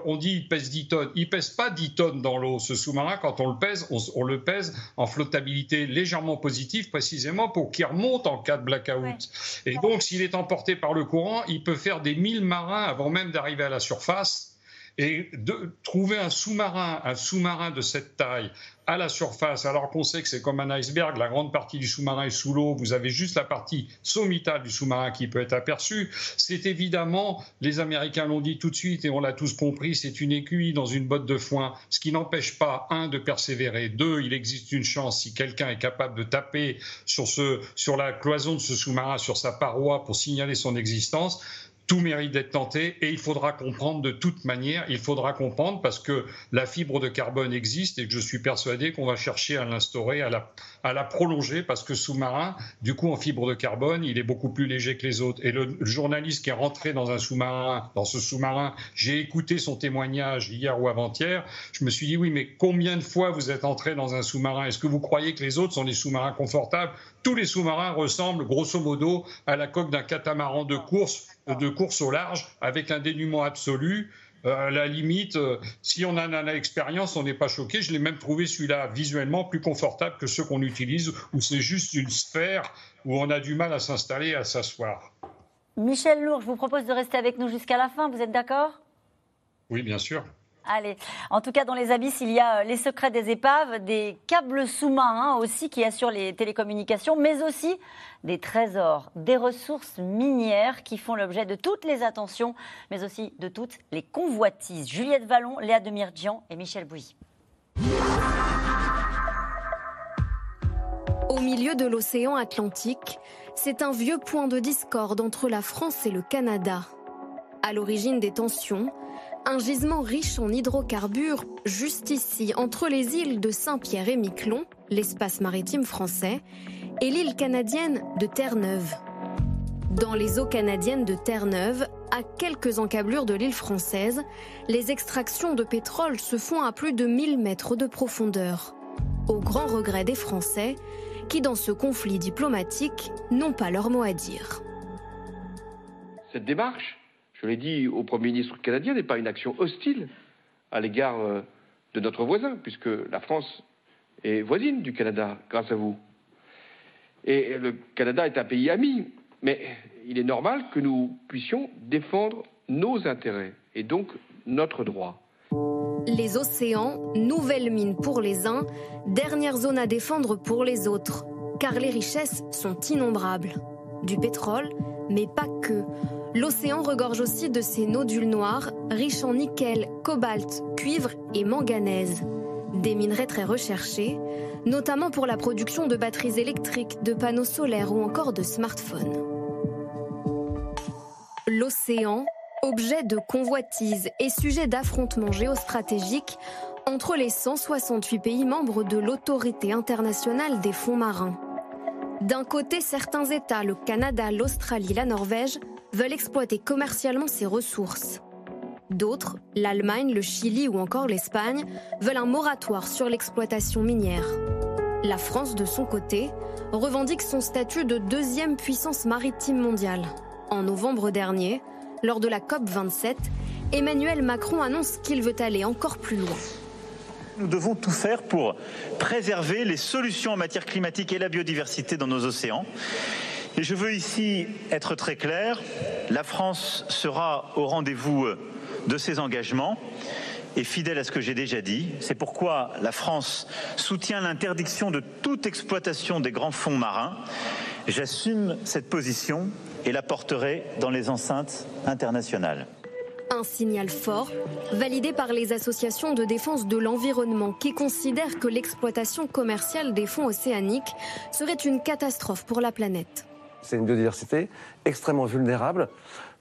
on dit il pèse 10 tonnes. Il pèse pas 10 tonnes dans l'eau. Ce sous-marin, quand on le pèse, on, le pèse en flottabilité légèrement positive, précisément pour qu'il remonte en cas de blackout. Et donc, s'il est emporté par le courant, il peut faire des 1000 marins avant même d'arriver à la surface Et de trouver un sous-marin, un sous-marin de cette taille à la surface, alors qu'on sait que c'est comme un iceberg, la grande partie du sous-marin est sous l'eau, vous avez juste la partie sommitale du sous-marin qui peut être aperçue, c'est évidemment, les Américains l'ont dit tout de suite et on l'a tous compris, c'est une aiguille dans une botte de foin, ce qui n'empêche pas, un, de persévérer, deux, il existe une chance si quelqu'un est capable de taper sur, ce, sur la cloison de ce sous-marin, sur sa paroi pour signaler son existence, tout mérite d'être tenté et il faudra comprendre de toute manière, il faudra comprendre parce que la fibre de carbone existe et que je suis persuadé qu'on va chercher à l'instaurer, à la, à la prolonger parce que sous-marin, du coup en fibre de carbone, il est beaucoup plus léger que les autres. Et le, journaliste qui est rentré dans un sous-marin, dans ce sous-marin, j'ai écouté son témoignage hier ou avant-hier, je me suis dit oui mais combien de fois vous êtes entré dans un sous-marin? Est-ce que vous croyez que les autres sont des sous-marins confortables? Tous les sous-marins ressemblent grosso modo à la coque d'un catamaran de course de course au large avec un dénuement absolu. Euh, à la limite, euh, si on en a l'expérience, on n'est pas choqué. Je l'ai même trouvé celui-là visuellement plus confortable que ceux qu'on utilise, où c'est juste une sphère où on a du mal à s'installer, à s'asseoir. Michel Lourd, je vous propose de rester avec nous jusqu'à la fin. Vous êtes d'accord? Oui, bien sûr. Allez, en tout cas, dans les abysses, il y a euh, les secrets des épaves, des câbles sous-marins aussi qui assurent les télécommunications, mais aussi des trésors, des ressources minières qui font l'objet de toutes les attentions, mais aussi de toutes les convoitises. Juliette Vallon, Léa Demirjian et Michel Bouilly. Au milieu de l'océan Atlantique, c'est un vieux point de discorde entre la France et le Canada. À l'origine des tensions, un gisement riche en hydrocarbures juste ici, entre les îles de Saint-Pierre et Miquelon, l'espace maritime français, et l'île canadienne de Terre-Neuve. Dans les eaux canadiennes de Terre-Neuve, à quelques encablures de l'île française, les extractions de pétrole se font à plus de 1000 mètres de profondeur. Au grand regret des Français, qui dans ce conflit diplomatique n'ont pas leur mot à dire. Cette démarche je l'ai dit au Premier ministre canadien, n'est pas une action hostile à l'égard euh, de notre voisin, puisque la France est voisine du Canada grâce à vous. Et le Canada est un pays ami, mais il est normal que nous puissions défendre nos intérêts et donc notre droit. Les océans, nouvelle mine pour les uns, dernière zone à défendre pour les autres, car les richesses sont innombrables. Du pétrole, mais pas que. L'océan regorge aussi de ces nodules noirs, riches en nickel, cobalt, cuivre et manganèse. Des minerais très recherchés, notamment pour la production de batteries électriques, de panneaux solaires ou encore de smartphones. L'océan, objet de convoitise et sujet d'affrontements géostratégiques entre les 168 pays membres de l'autorité internationale des fonds marins. D'un côté, certains États, le Canada, l'Australie, la Norvège, veulent exploiter commercialement ces ressources. D'autres, l'Allemagne, le Chili ou encore l'Espagne, veulent un moratoire sur l'exploitation minière. La France, de son côté, revendique son statut de deuxième puissance maritime mondiale. En novembre dernier, lors de la COP 27, Emmanuel Macron annonce qu'il veut aller encore plus loin. Nous devons tout faire pour préserver les solutions en matière climatique et la biodiversité dans nos océans. Et je veux ici être très clair, la France sera au rendez-vous de ses engagements et fidèle à ce que j'ai déjà dit. C'est pourquoi la France soutient l'interdiction de toute exploitation des grands fonds marins. J'assume cette position et la porterai dans les enceintes internationales. Un signal fort, validé par les associations de défense de l'environnement qui considèrent que l'exploitation commerciale des fonds océaniques serait une catastrophe pour la planète. C'est une biodiversité extrêmement vulnérable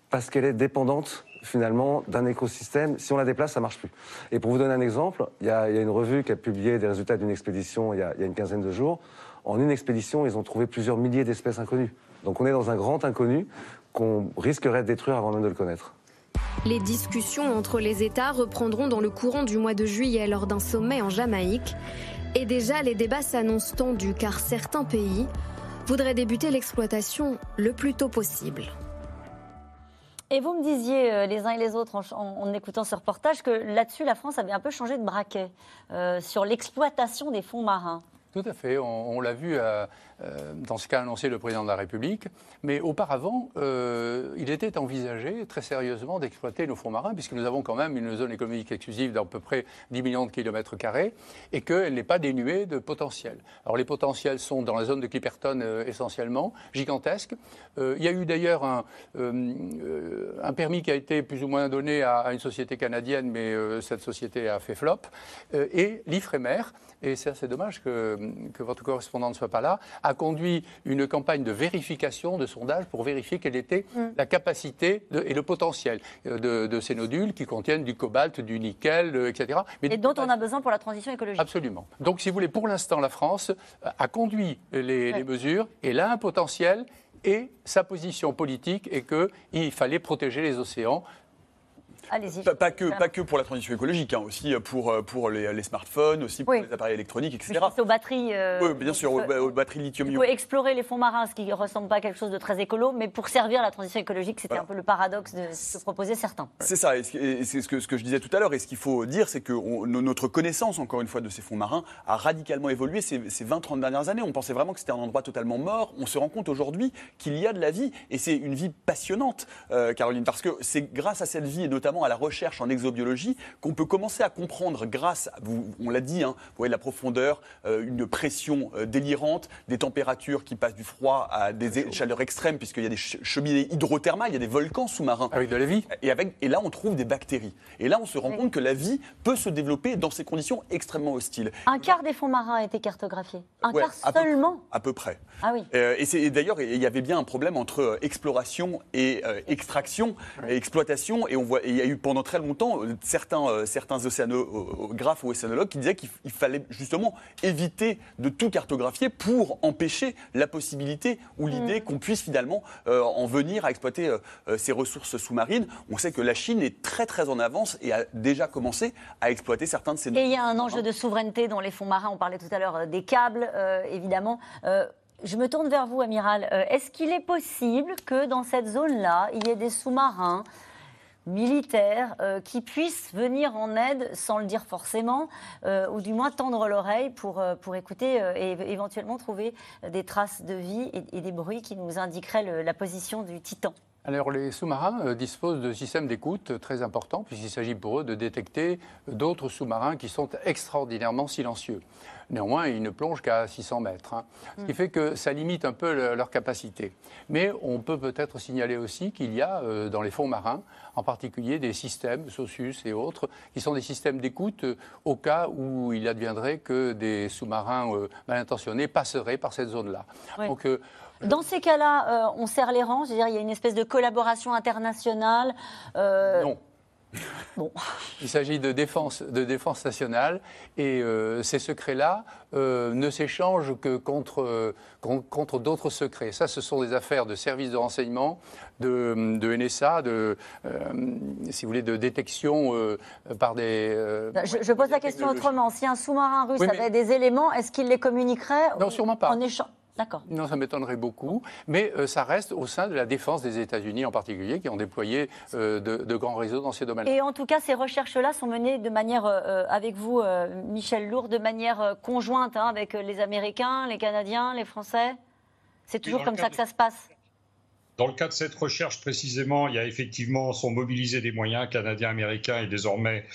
parce qu'elle est dépendante finalement d'un écosystème. Si on la déplace, ça marche plus. Et pour vous donner un exemple, il y, a, une revue qui a publié des résultats d'une expédition il y, a, il y, a, une quinzaine de jours. En une expédition, ils ont trouvé plusieurs milliers d'espèces inconnues. Donc on est dans un grand inconnu qu'on risquerait de détruire avant même de le connaître. Les discussions entre les États reprendront dans le courant du mois de juillet lors d'un sommet en Jamaïque. Et déjà, les débats s'annoncent tendus car certains pays voudrait débuter l'exploitation le plus tôt possible. Et vous me disiez, euh, les uns et les autres, en, écoutant ce reportage, que là-dessus, la France avait un peu changé de braquet euh, sur l'exploitation des fonds marins. Tout à fait. On, l'a vu euh, euh, dans ce qu'a annoncé le président de la République. Mais auparavant, euh, il était envisagé très sérieusement d'exploiter nos fonds marins, puisque nous avons quand même une zone économique exclusive d'à peu près 10 millions de kilomètres carrés et qu'elle n'est pas dénuée de potentiel. Alors les potentiels sont dans la zone de Clipperton essentiellement, gigantesques. il y a eu d'ailleurs un, permis qui a été plus ou moins donné à une société canadienne, mais cette société a fait flop. et l'Ifremer et c'est assez dommage que, votre correspondant ne soit pas là, a conduit une campagne de vérification, de sondage, pour vérifier quelle était mm. la capacité et le potentiel euh, de, ces nodules qui contiennent du cobalt, du nickel, euh, etc. Mais et dont on a besoin pour la transition écologique. Absolument. Donc, si vous voulez, pour l'instant, la France a conduit les, les mesures et là, un potentiel et sa position politique est qu'il fallait protéger les océans Allez-y. Pas, que, pas que pour la transition écologique, hein, aussi pour, euh, pour les, smartphones, aussi pour les appareils électroniques, etc. aux batteries. Euh, oui, bien sûr, aux, batteries lithium-ion. Faut explorer les fonds marins, ce qui ne ressemble pas à quelque chose de très écolo, mais pour servir la transition écologique, c'était un peu le paradoxe de ce que proposaient certains. C'est ça, et c'est ce que, ce que je disais tout à l'heure, et ce qu'il faut dire, c'est que notre connaissance, encore une fois, de ces fonds marins a radicalement évolué ces, ces 20-30 dernières années. On pensait vraiment que c'était un endroit totalement mort. On se rend compte aujourd'hui qu'il y a de la vie, et c'est une vie passionnante, euh, Caroline, parce que c'est grâce à cette vie, et notamment à la recherche en exobiologie qu'on peut commencer à comprendre grâce, on l'a dit, hein, vous voyez la profondeur, euh, une pression euh, délirante, des températures qui passent du froid à des chaleurs extrêmes, puisqu'il y a des cheminées hydrothermales, il y a des volcans sous-marins. Avec de la vie. Et, avec, et là, on trouve des bactéries. Et là, on se rend compte que la vie peut se développer dans ces conditions extrêmement hostiles. Un quart des fonds marins a été cartographié. Un quart seulement À peu près. Ah oui. Euh, et, d'ailleurs, il y avait bien un problème entre exploration et extraction et exploitation. Et on voit, il y a eu pendant très longtemps euh, certains, euh, certains océanographes ou océanologues qui disaient qu'il fallait justement éviter de tout cartographier pour empêcher la possibilité ou mm. l'idée qu'on puisse finalement euh, en venir à exploiter ces ressources sous-marines. On sait que la Chine est très très en avance et a déjà commencé à exploiter certains de ces... Et il y a un enjeu de souveraineté dans les fonds marins. On parlait tout à l'heure des câbles, évidemment. Je me tourne vers vous, amiral. Est-ce qu'il est possible que dans cette zone-là, il y ait des sous-marins militaires euh, qui puissent venir en aide sans le dire forcément, euh, ou du moins tendre l'oreille pour, euh, pour écouter et éventuellement trouver des traces de vie et, des bruits qui nous indiqueraient la position du Titan. Alors les sous-marins disposent de systèmes d'écoute très importants puisqu'il s'agit pour eux de détecter d'autres sous-marins qui sont extraordinairement silencieux. Néanmoins, ils ne plongent qu'à 600 mètres, hein. ce qui mm. fait que ça limite un peu leur capacité. Mais on peut peut-être signaler aussi qu'il y a euh, dans les fonds marins, en particulier des systèmes, SOSUS et autres, qui sont des systèmes d'écoute euh, au cas où il adviendrait que des sous-marins euh, mal intentionnés passeraient par cette zone-là. Donc, dans ces cas-là, on serre les rangs, c'est-à-dire il y a une espèce de collaboration internationale. Non. Bon. Il s'agit de défense, de défense nationale et euh, ces secrets-là euh, ne s'échangent que contre, euh, contre d'autres secrets. Ça, ce sont des affaires de services de renseignement, de, de NSA, de, si vous voulez, de détection par des. Je, pose la question autrement. Si un sous-marin russe avait des éléments, est-ce qu'il les communiquerait Non, sûrement pas. En échange non, ça m'étonnerait beaucoup, mais euh, ça reste au sein de la défense des États-Unis en particulier, qui ont déployé euh, de, grands réseaux dans ces domaines. Et en tout cas, ces recherches-là sont menées de manière, euh, avec vous, Michel Lourd, de manière conjointe hein, avec les Américains, les Canadiens, les Français C'est toujours comme ça que ça se passe dans le cas de cette recherche précisément, il y a effectivement sont mobilisés des moyens canadiens, américains et désormais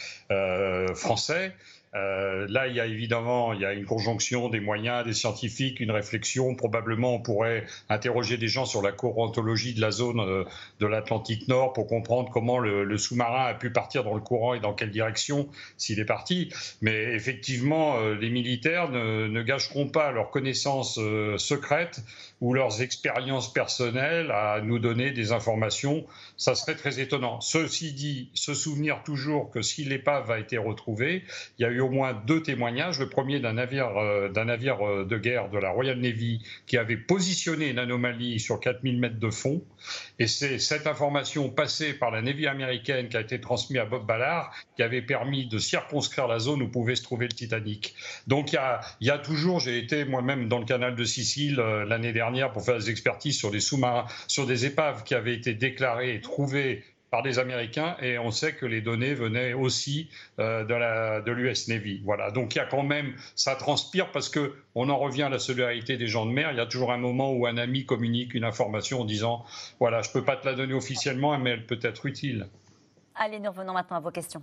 français. Euh, là, il y a évidemment il y a une conjonction des moyens, des scientifiques, une réflexion. Probablement, on pourrait interroger des gens sur la courantologie de la zone euh, de l'Atlantique Nord pour comprendre comment le, sous-marin a pu partir dans le courant et dans quelle direction s'il est parti. Mais effectivement, euh, les militaires ne, ne, gâcheront pas leurs connaissances secrètes ou leurs expériences personnelles à nous donner des informations. Ça serait très étonnant. Ceci dit, se souvenir toujours que si l'épave a été retrouvée, il y a eu au moins deux témoignages. Le premier d'un navire, euh, navire euh, de guerre de la Royal Navy qui avait positionné une anomalie sur 4000 mètres de fond. Et c'est cette information passée par la Navy américaine qui a été transmise à Bob Ballard qui avait permis de circonscrire la zone où pouvait se trouver le Titanic. Donc il y a, il y a toujours, j'ai été moi-même dans le canal de Sicile euh, l'année dernière pour faire des expertises sur des sous-marins, sur des épaves qui avaient été déclarées et trouvées par des Américains et on sait que les données venaient aussi euh, de l'US Navy. Voilà, donc il y a quand même, ça transpire parce que on en revient à la solidarité des gens de mer. Il y a toujours un moment où un ami communique une information en disant, voilà, je peux pas te la donner officiellement, mais elle peut être utile. Allez, nous revenons maintenant à vos questions.